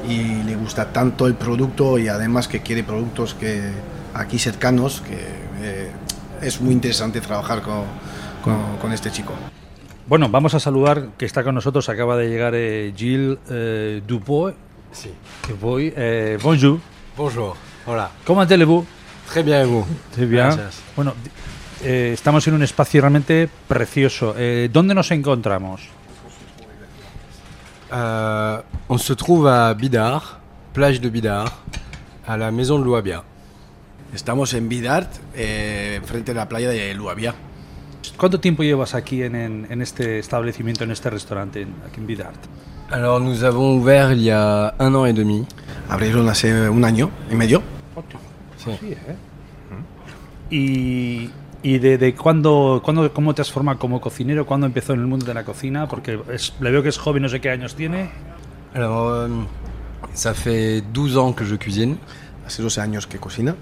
y le gusta tanto el producto y además que quiere productos que aquí cercanos que eh, es muy interesante trabajar con, con, este chico. Bueno, vamos a saludar que está con nosotros, acaba de llegar eh, Gilles eh, Dubois. Sí. Eh, bonjour. Bonjour. Hola. ¿Cómo allez-vous? Très bien, vous? Très bien. Gracias. Bueno, eh, estamos en un espacio realmente precioso. Eh, ¿Dónde nos encontramos? Uh, on se trouve à Bidart, plage de Bidart, à la maison de Luabia. Estamos en Bidart, eh, frente a la playa de Luabia. ¿Cuánto tiempo llevas aquí en, en, en este establecimiento, en este restaurante, en, aquí en Bidart? Alors nous avons ouvert il y a un an et demi. Abrieron hace un año y medio. Sí. sí ¿eh? Y ¿Y de, de cuándo, cuándo, cómo te has formado como cocinero? ¿Cuándo empezó en el mundo de la cocina? Porque es, le veo que es joven, no sé qué años tiene. Alors, euh, ça fait 12 ans que je cuisine. Hace 12 años que cocina.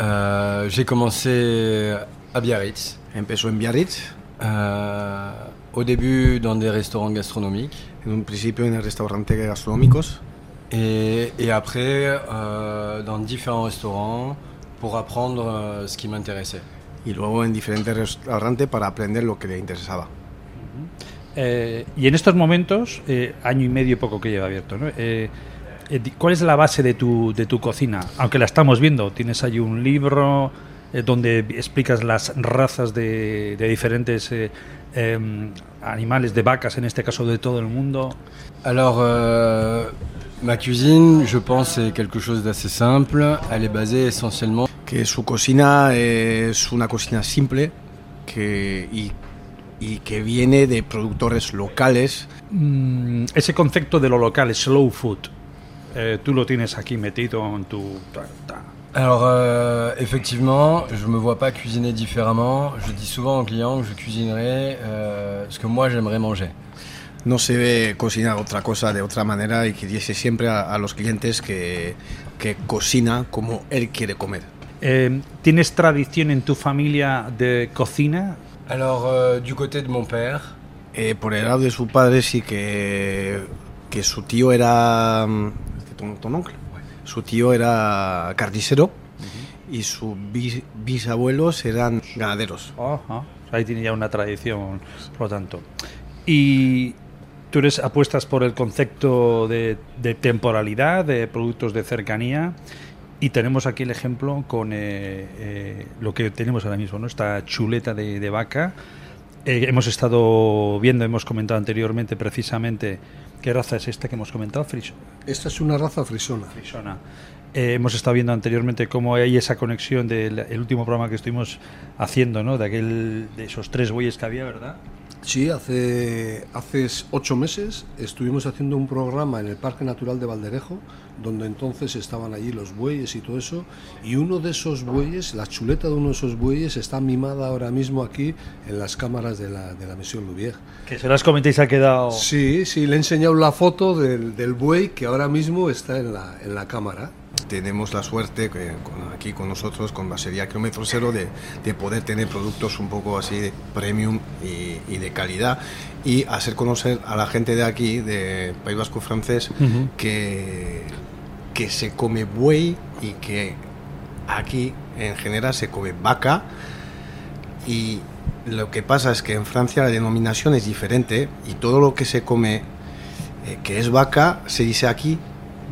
Euh, J'ai commencé à Biarritz. Empezó en Biarritz. Euh, au début dans des restaurants gastronomiques. En un principio en restaurantes gastronómicos. Et, et après euh, dans différents restaurants pour apprendre ce qui m'intéressait. Y luego en diferentes restaurantes para aprender lo que le interesaba. Eh, y en estos momentos, eh, año y medio poco que lleva abierto, ¿no? Eh, ¿cuál es la base de tu, de tu cocina? Aunque la estamos viendo, tienes ahí un libro, eh, donde explicas las razas de, de diferentes eh, em, animales, de vacas en este caso de todo el mundo. Alors, euh, ma cuisine, je pense, c'est quelque chose d'assez simple. Elle est basée essentiellement. Que su cocina es una cocina simple que, y, y que viene de productores locales. Mm, ese concepto de lo local, slow food, eh, tú lo tienes aquí metido en tu... Alors, euh, effectivement, je me vois pas cuisiner différemment. Je dis souvent aux clients que je cuisinerai euh, ce que moi j'aimerais manger. No se ve cocinar otra cosa de otra manera y que dice siempre a, a los clientes que, que cocina como él quiere comer. Eh, ¿Tienes tradición en tu familia de cocina? Alors, euh, du côté de mon père, Eh, por el lado de su padre sí que, que su tío era... mm, ¿Tu, tu oncle? Su tío era carnicero y sus bis- bisabuelos eran ganaderos. Ajá. Ahí tiene ya una tradición, por lo tanto. Y tú eres apuestas por el concepto de, de temporalidad, de productos de cercanía. Y tenemos aquí el ejemplo con eh, eh, lo que tenemos ahora mismo, ¿no? Esta chuleta de, de vaca. Eh, hemos estado viendo, hemos comentado anteriormente precisamente qué raza es esta que hemos comentado, Friso. Esta es una raza frisona. Frisona. Hemos estado viendo anteriormente cómo hay esa conexión del el último programa que estuvimos haciendo, ¿no? De aquel, de esos tres bueyes que había, ¿verdad? Sí, hace, hace ocho meses estuvimos haciendo un programa en el Parque Natural de Valderejo, donde entonces estaban allí los bueyes y todo eso, y uno de esos bueyes, la chuleta de uno de esos bueyes está mimada ahora mismo aquí en las cámaras de la, de la misión Louvier. Que se las comentéis ha quedado... Sí, sí, le he enseñado la foto del, del buey que ahora mismo está en la, en la cámara. Tenemos la suerte que con- aquí con nosotros, con Basería Kilómetro Cero, de, de poder tener productos un poco así de premium y, y de calidad y hacer conocer a la gente de aquí, de País Vasco francés, que, que se come buey y que aquí en general se come vaca y lo que pasa es que en Francia la denominación es diferente y todo lo que se come eh, que es vaca se dice aquí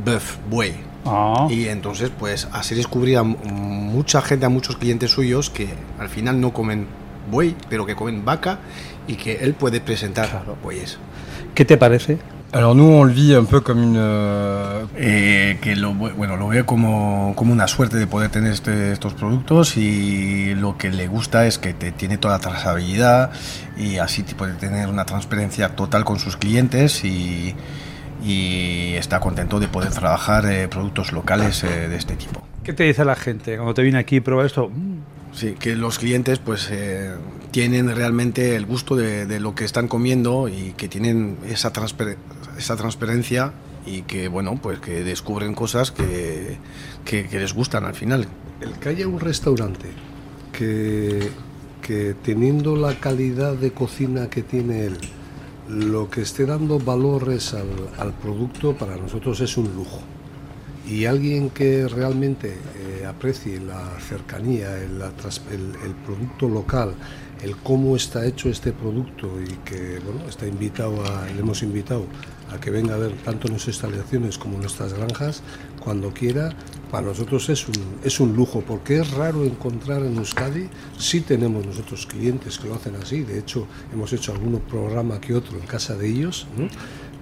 bœuf, buey. Ah. Y entonces pues así descubrir a mu- mucha gente, a muchos clientes suyos que al final no comen buey, pero que comen vaca y que él puede presentar bueyes. ¿Qué te parece? alors nous on le vit un peu comme une. euh, Eh, que lo, ve- bueno, lo veo como, como una suerte de poder tener este- estos productos y lo que le gusta es que te tiene toda la trazabilidad y así te puede tener una transparencia total con sus clientes y, y está contento de poder trabajar eh, productos locales eh, de este tipo. ¿Qué te dice la gente cuando te viene aquí y prueba esto? Mm, Sí, que los clientes pues eh, tienen realmente el gusto de, de lo que están comiendo y que tienen esa, transper- esa transparencia y que bueno pues que descubren cosas que, que, que les gustan al final. El que haya un restaurante que, que teniendo la calidad de cocina que tiene él, lo que esté dando valores al, producto para nosotros es un lujo. Y alguien que realmente eh, aprecie la cercanía, el, el- producto local, el cómo está hecho este producto y que bueno, está invitado le hemos invitado a que venga a ver tanto nuestras instalaciones como nuestras granjas cuando quiera, para nosotros es un, es un lujo, porque es raro encontrar en Euskadi, sí tenemos nosotros clientes que lo hacen así, de hecho hemos hecho algún programa que otro en casa de ellos, ¿no?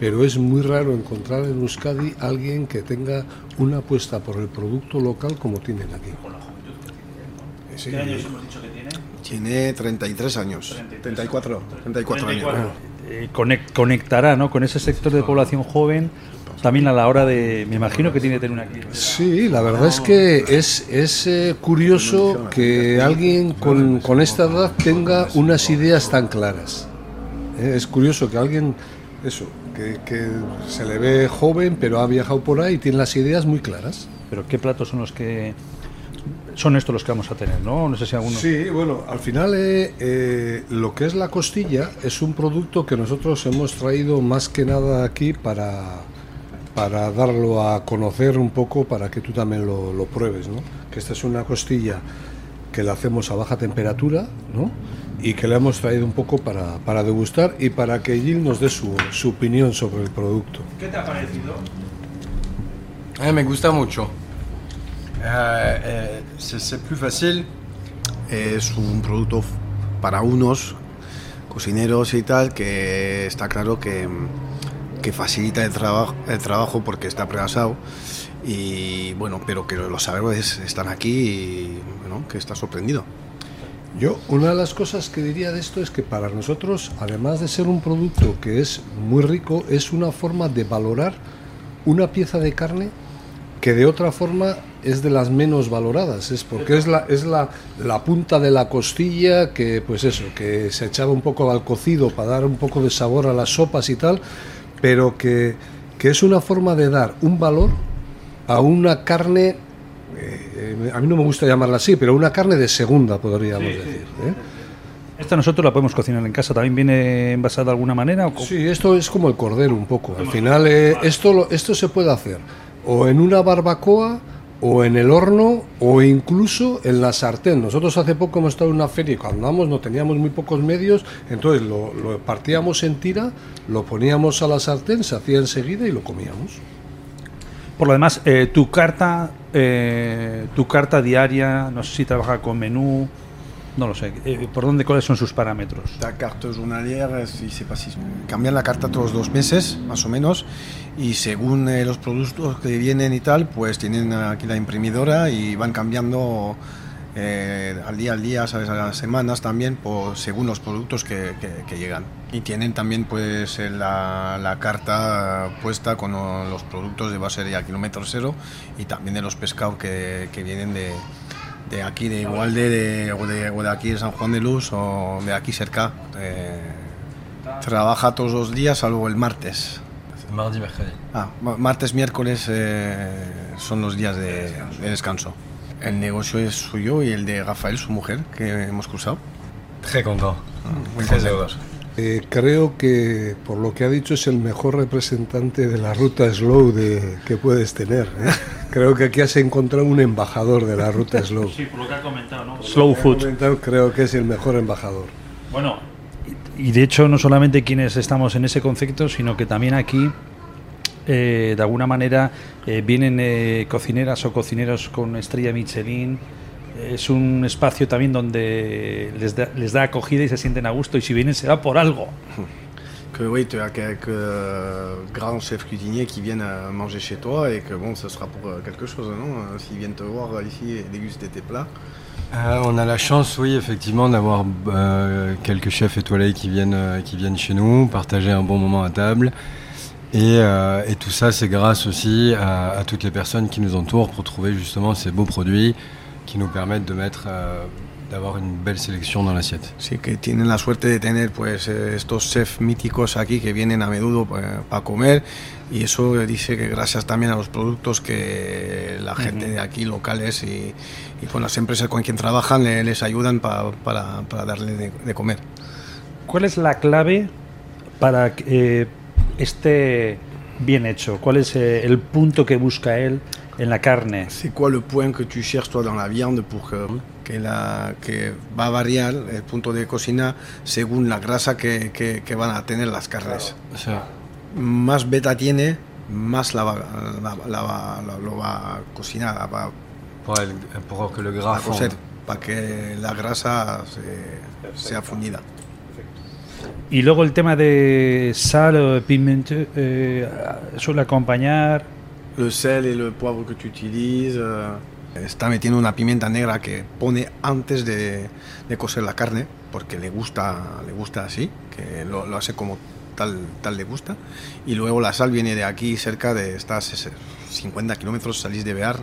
pero es muy raro encontrar en Euskadi alguien que tenga una apuesta por el producto local como tienen aquí. Sí. ¿Qué años hemos dicho que tiene? Tiene 33 años, 34, 34 años. Eh, conec- conectará ¿no? con ese sector de población joven también a la hora de... Me imagino que tiene que tener una clientela. Sí, la verdad es que es, es eh, curioso que alguien con, con esta edad tenga unas ideas tan claras. Eh, es curioso que alguien, eso, que, que se le ve joven pero ha viajado por ahí y tiene las ideas muy claras. Pero ¿qué platos son los que... Son estos los que vamos a tener, ¿no? No sé si alguno... Sí, bueno, al final eh, lo que es la costilla es un producto que nosotros hemos traído más que nada aquí para, para darlo a conocer un poco, para que tú también lo, lo pruebes, ¿no? Que esta es una costilla que la hacemos a baja temperatura, ¿no? Y que la hemos traído un poco para, para degustar y para que Gil nos dé su, su opinión sobre el producto. ¿Qué te ha parecido? Me gusta mucho. Euh, euh, c'est c'est plus facile es un producto para unos cocineros y tal que está claro que, que facilita el, trabajo el trabajo porque está pregasado y bueno, pero que los sabores están aquí y que está sorprendido. Yo, una de las cosas que diría de esto es que para nosotros, además de ser un producto que es muy rico, es una forma de valorar una pieza de carne que de otra forma es de las menos valoradas, es porque es la, es la, la punta de la costilla que, pues eso, que se echaba un poco al cocido para dar un poco de sabor a las sopas y tal, pero que, que es una forma de dar un valor a una carne eh, a mí no me gusta llamarla así, pero una carne de segunda, podríamos decir. ¿eh? ¿Esta nosotros la podemos cocinar en casa? ¿También viene envasada de alguna manera? O sí, esto es como el cordero un poco. Al final, eh, esto, esto se puede hacer o en una barbacoa, o en el horno, o incluso en la sartén. Nosotros hace poco hemos estado en una feria y cuando andamos no teníamos muy pocos medios, entonces lo, partíamos en tira, lo poníamos a la sartén, se hacía enseguida y lo comíamos. Por lo demás, eh, tu carta, eh, tu carta diaria, no sé si trabaja con menú, no lo sé. Eh, ¿Por dónde, cuáles son sus parámetros? La carta journalière, cambian la carta todos los meses, más o menos, y según eh, los productos que vienen y tal, pues tienen aquí la imprimidora y van cambiando eh, al día al día, ¿sabes? a las semanas también, pues, según los productos que, que- que llegan. Y tienen también pues eh, la, la carta puesta con los productos de base de a kilómetro cero y también de los pescados que, que vienen de, de aquí, de Igualde, de, o, de, o de aquí de San Juan de Luz o de aquí cerca. Eh, trabaja todos los días, salvo el martes. Mardi, mercredi. Ah, ma- martes, miércoles eh, son los días de, de descanso. El negocio es suyo y el de Rafael, su mujer, que hemos cruzado. Très content. muy Très contentos. Eh, creo que, por lo que ha dicho, es el mejor representante de la ruta slow de, que puedes tener. ¿eh? Creo que aquí has encontrado un embajador de la ruta slow. Sí, por lo que ha comentado, ¿no? Por lo Slow food. comentado, creo que es el mejor embajador. Bueno, y de hecho no solamente quienes estamos en ese concepto, sino que también aquí, eh, de alguna manera, eh, vienen eh, cocineras o cocineros con estrella Michelin. Es un espacio también donde les da, les da acogida y se sienten a gusto y si vienen será por algo. Que oui, tu as quelques euh, grands chefs cuisiniers qui viennent euh, manger chez toi et que bon, ce sera pour euh, quelque chose, non S'ils viennent te voir ici et déguster tes plats. Euh, on a la chance, oui, effectivement, d'avoir euh, quelques chefs étoilés qui viennent, euh, qui viennent chez nous, partager un bon moment à table. Et, euh, et tout ça, c'est grâce aussi à, à toutes les personnes qui nous entourent pour trouver justement ces beaux produits qui nous permettent de mettre, euh, d'avoir une belle sélection dans l'assiette. Sí, que tienen la suerte de tener pues eh, estos chefs míticos aquí que vienen a menudo para comer y eso eh, dice que gracias también a los productos que la gente de aquí locales y, y con las empresas con quien trabajan le- les ayudan pa- para, para darle de, de comer. ¿Cuál es la clave para que eh, esté bien hecho? ¿Cuál es eh, el punto que busca él en la carne? C'est quoi le point que tu cherches toi dans la viande pour que, que, la, que va a variar el punto de cocina según la grasa que, que- que van a tener las carnes? Más beta tiene, más la va, la, la va- la- lo va a cocinar, va Pour, el- pour que le gras cocer, para que la grasa se- sea fundida. Y luego el tema de sal, pimiento, eh, suele acompañar. Le sel et le poivre que tu utilises. euh, está metiendo una pimienta negra que pone antes de, de cocer la carne, porque le gusta, le gusta así, que lo, lo hace como tal, tal le gusta. Y luego la sal viene de aquí, cerca de estas ese, 50 kilómetros, salís de Bear,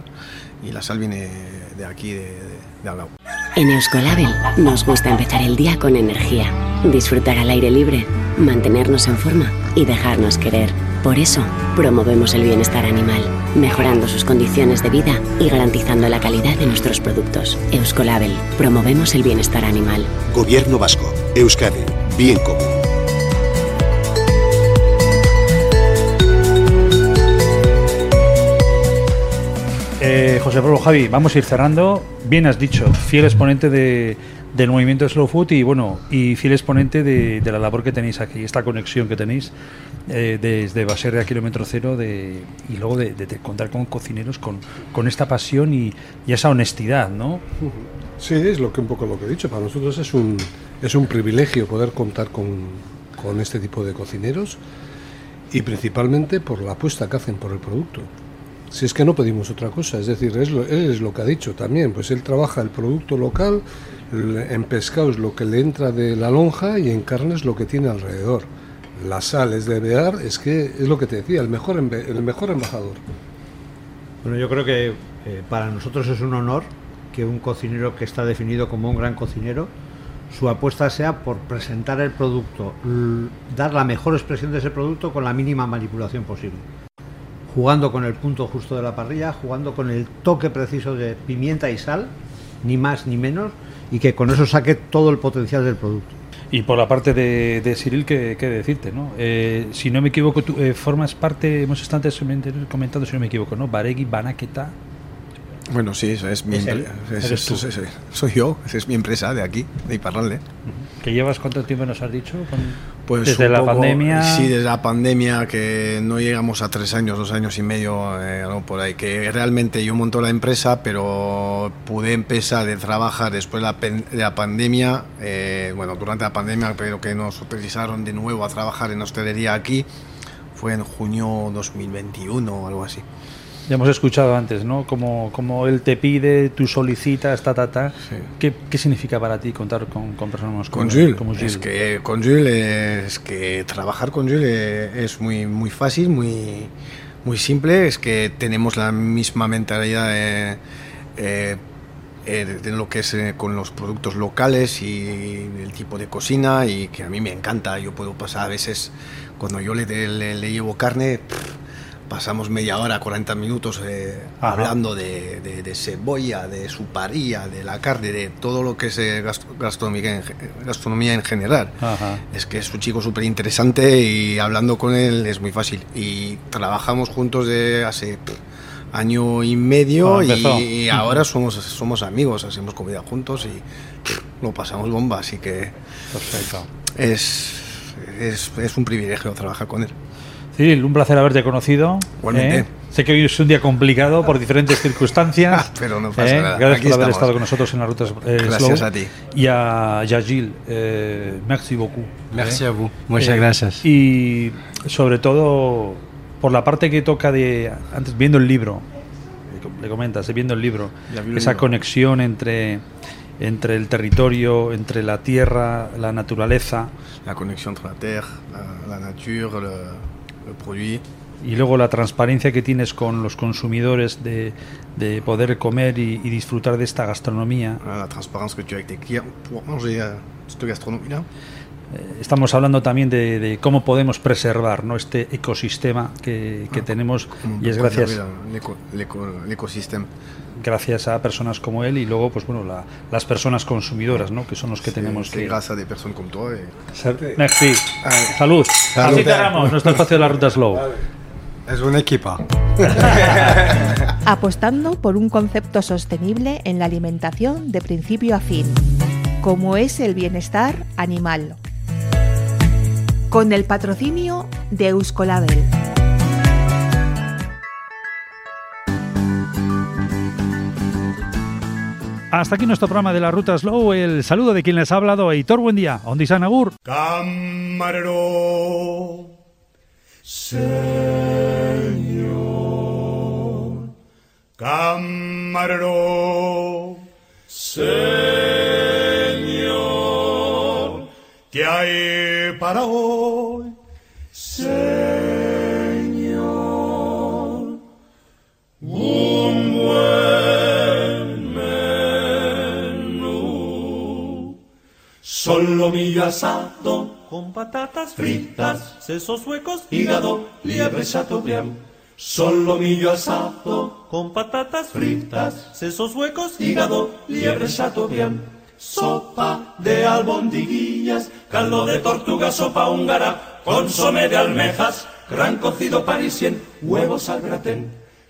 y la sal viene de aquí, de, de, de al lado. En Euskolabel nos gusta empezar el día con energía, disfrutar al aire libre, mantenernos en forma y dejarnos querer. Por eso, promovemos el bienestar animal, mejorando sus condiciones de vida y garantizando la calidad de nuestros productos. Euskolabel, promovemos el bienestar animal. Gobierno vasco. Euskadi. Bien común. Eh, José Pablo Javi, vamos a ir cerrando. Bien has dicho, fiel exponente de, del movimiento Slow Food y bueno, y fiel exponente de, la labor que tenéis aquí, esta conexión que tenéis eh, desde Baserre kilómetro cero de, y luego de, contar con cocineros con, esta pasión y, esa honestidad, ¿no? Sí, es lo que un poco lo que he dicho. Para nosotros es un, es un privilegio poder contar con, con este tipo de cocineros y principalmente por la apuesta que hacen por el producto. Si es que no pedimos otra cosa, es decir, lo, él es lo que ha dicho también, pues él trabaja el producto local, en pescado es lo que le entra de la lonja y en carne es lo que tiene alrededor. La sal es de Bear, es que es lo que te decía, el mejor, el mejor embajador. Bueno, yo creo que eh, para nosotros es un honor que un cocinero que está definido como un gran cocinero, su apuesta sea por presentar el producto, dar la mejor expresión de ese producto con la mínima manipulación posible. Jugando con el punto justo de la parrilla, jugando con el toque preciso de pimienta y sal, ni más ni menos, y que con eso saque todo el potencial del producto. Y por la parte de, de Cyril, ¿qué, decirte? ¿no? Eh, si no me equivoco, tú eh, formas parte, hemos estado antes comentando, si no me equivoco, ¿no? Baregui, Banaketa, bueno, sí, es mi soy yo, esa es mi empresa de aquí, de Iparralde. ¿Que llevas cuánto tiempo nos has dicho? pues desde la pandemia. Sí, desde la pandemia, que no llegamos a tres años, dos años y medio, eh, algo por ahí. Que realmente yo monto la empresa, pero pude empezar a trabajar después de la, pandemia. Eh, bueno, durante la pandemia, pero que nos autorizaron de nuevo a trabajar en hostelería aquí, fue en junio 2021 o algo así. Ya hemos escuchado antes, ¿no? Como, como él te pide, tú solicitas, ta, ta, ta. ¿Qué, ¿Qué, significa para ti contar con, con personas como, con Jules? Como Es que con Jules es que trabajar con Jules es muy, muy fácil, muy, muy simple. Es que tenemos la misma mentalidad de, eh, eh, de lo que es eh, con los productos locales y el tipo de cocina y que a mí me encanta. Yo puedo pasar a veces, cuando yo le, le, le llevo carne pasamos media hora, 40 minutos eh, hablando de, de, cebolla, de su parilla, de la carne, de todo lo que es eh, gastronomía, en, gastronomía en general. Es que es un chico súper interesante y hablando con él es muy fácil. Y trabajamos juntos de hace año y medio y, ahora somos, somos amigos, hacemos comida juntos y lo pasamos bomba, así que Es, es, es un privilegio trabajar con él. Cyril, un placer haberte conocido. Igualmente. ¿eh? Sé que hoy es un día complicado por diferentes circunstancias. Pero no pasa ¿eh? nada. Gracias por haber estado con nosotros en las rutas eh, Gracias a ti. Y a, Gilles, merci beaucoup. Merci a vous. Muchas gracias. Y sobre todo por la parte que toca de, antes viendo el libro, le comentas, viendo el libro, esa conexión entre entre el territorio, entre la tierra, la naturaleza. La conexión entre la tierra, la, la y luego la transparencia que tienes con los consumidores de, de poder comer y, y, disfrutar de esta gastronomía. La transparencia que tu as avec tes clients pour manger euh, cette gastronomie-là. Eh, estamos hablando también de, de, cómo podemos preservar ¿no? este ecosistema que, que ah, tenemos y es gracias el ecosistema gracias a personas como él y luego pues bueno la, las personas consumidoras ¿no? que son los que sí, tenemos que gracias de personas como tú eh. Merci. salud, salud. así cerramos nuestro espacio de la ruta slow es una equipa apostando por un concepto sostenible en la alimentación de principio a fin como es el bienestar animal con el patrocinio de Euskolabel. Hasta aquí nuestro programa de la Ruta Slow. El saludo de quien les ha hablado, Heitor, buen día. Ondisa Nagur. Camarero, Señor. Camarero, Señor. ¿Qué hay para hoy? Solomillo asado con patatas fritas, sesos huecos, hígado, liebre chateaubriand. Solomillo asado con patatas fritas, sesos huecos, hígado, liebre chateaubriand. Sopa de albondiguillas, caldo de tortuga, sopa húngara, consomé de almejas, gran cocido parisien, huevos al gratén.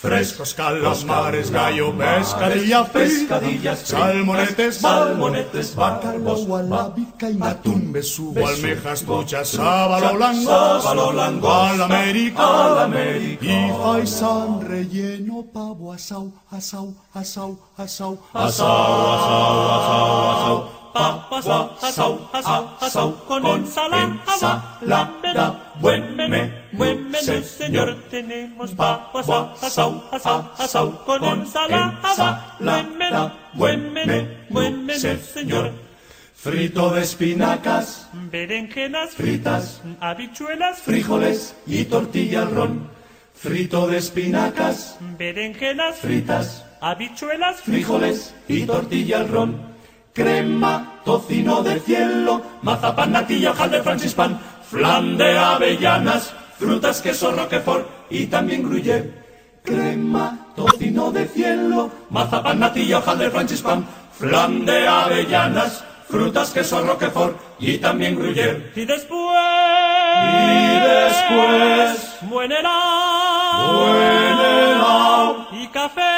Frescos calamares, gallo, pescadilla, pescadillas, salmonetes, salmonetes, bacalbos, gualabica y atún, besugo, almejas, truchas, sábalo blanco, sábalo blanco, al América, al América, y faisán relleno, pavo, asau, asau, asau, asau, asau, asau, asau, asau, asau, asau, asau, asau, con ensalada, buen menú, buen menú, señor. Tenemos pavo, asau, asau, con ensalada, buen menú, buen menú, buen menú, señor. Frito de espinacas, berenjenas fritas, habichuelas, frijoles y tortilla al ron. Frito de espinacas, berenjenas, fritas, habichuelas, frijoles y tortilla al ron crema, tocino de cielo, mazapán, natilla, de francispan, flan de avellanas, frutas, queso, roquefort y también gruyère. Crema, tocino de cielo, mazapán, natilla, de francispan, flan de avellanas, frutas, queso, roquefort y también gruyère. Y después... Y después... Buen helado. Buen helado. Y café.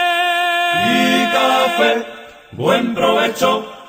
Y café. Buen provecho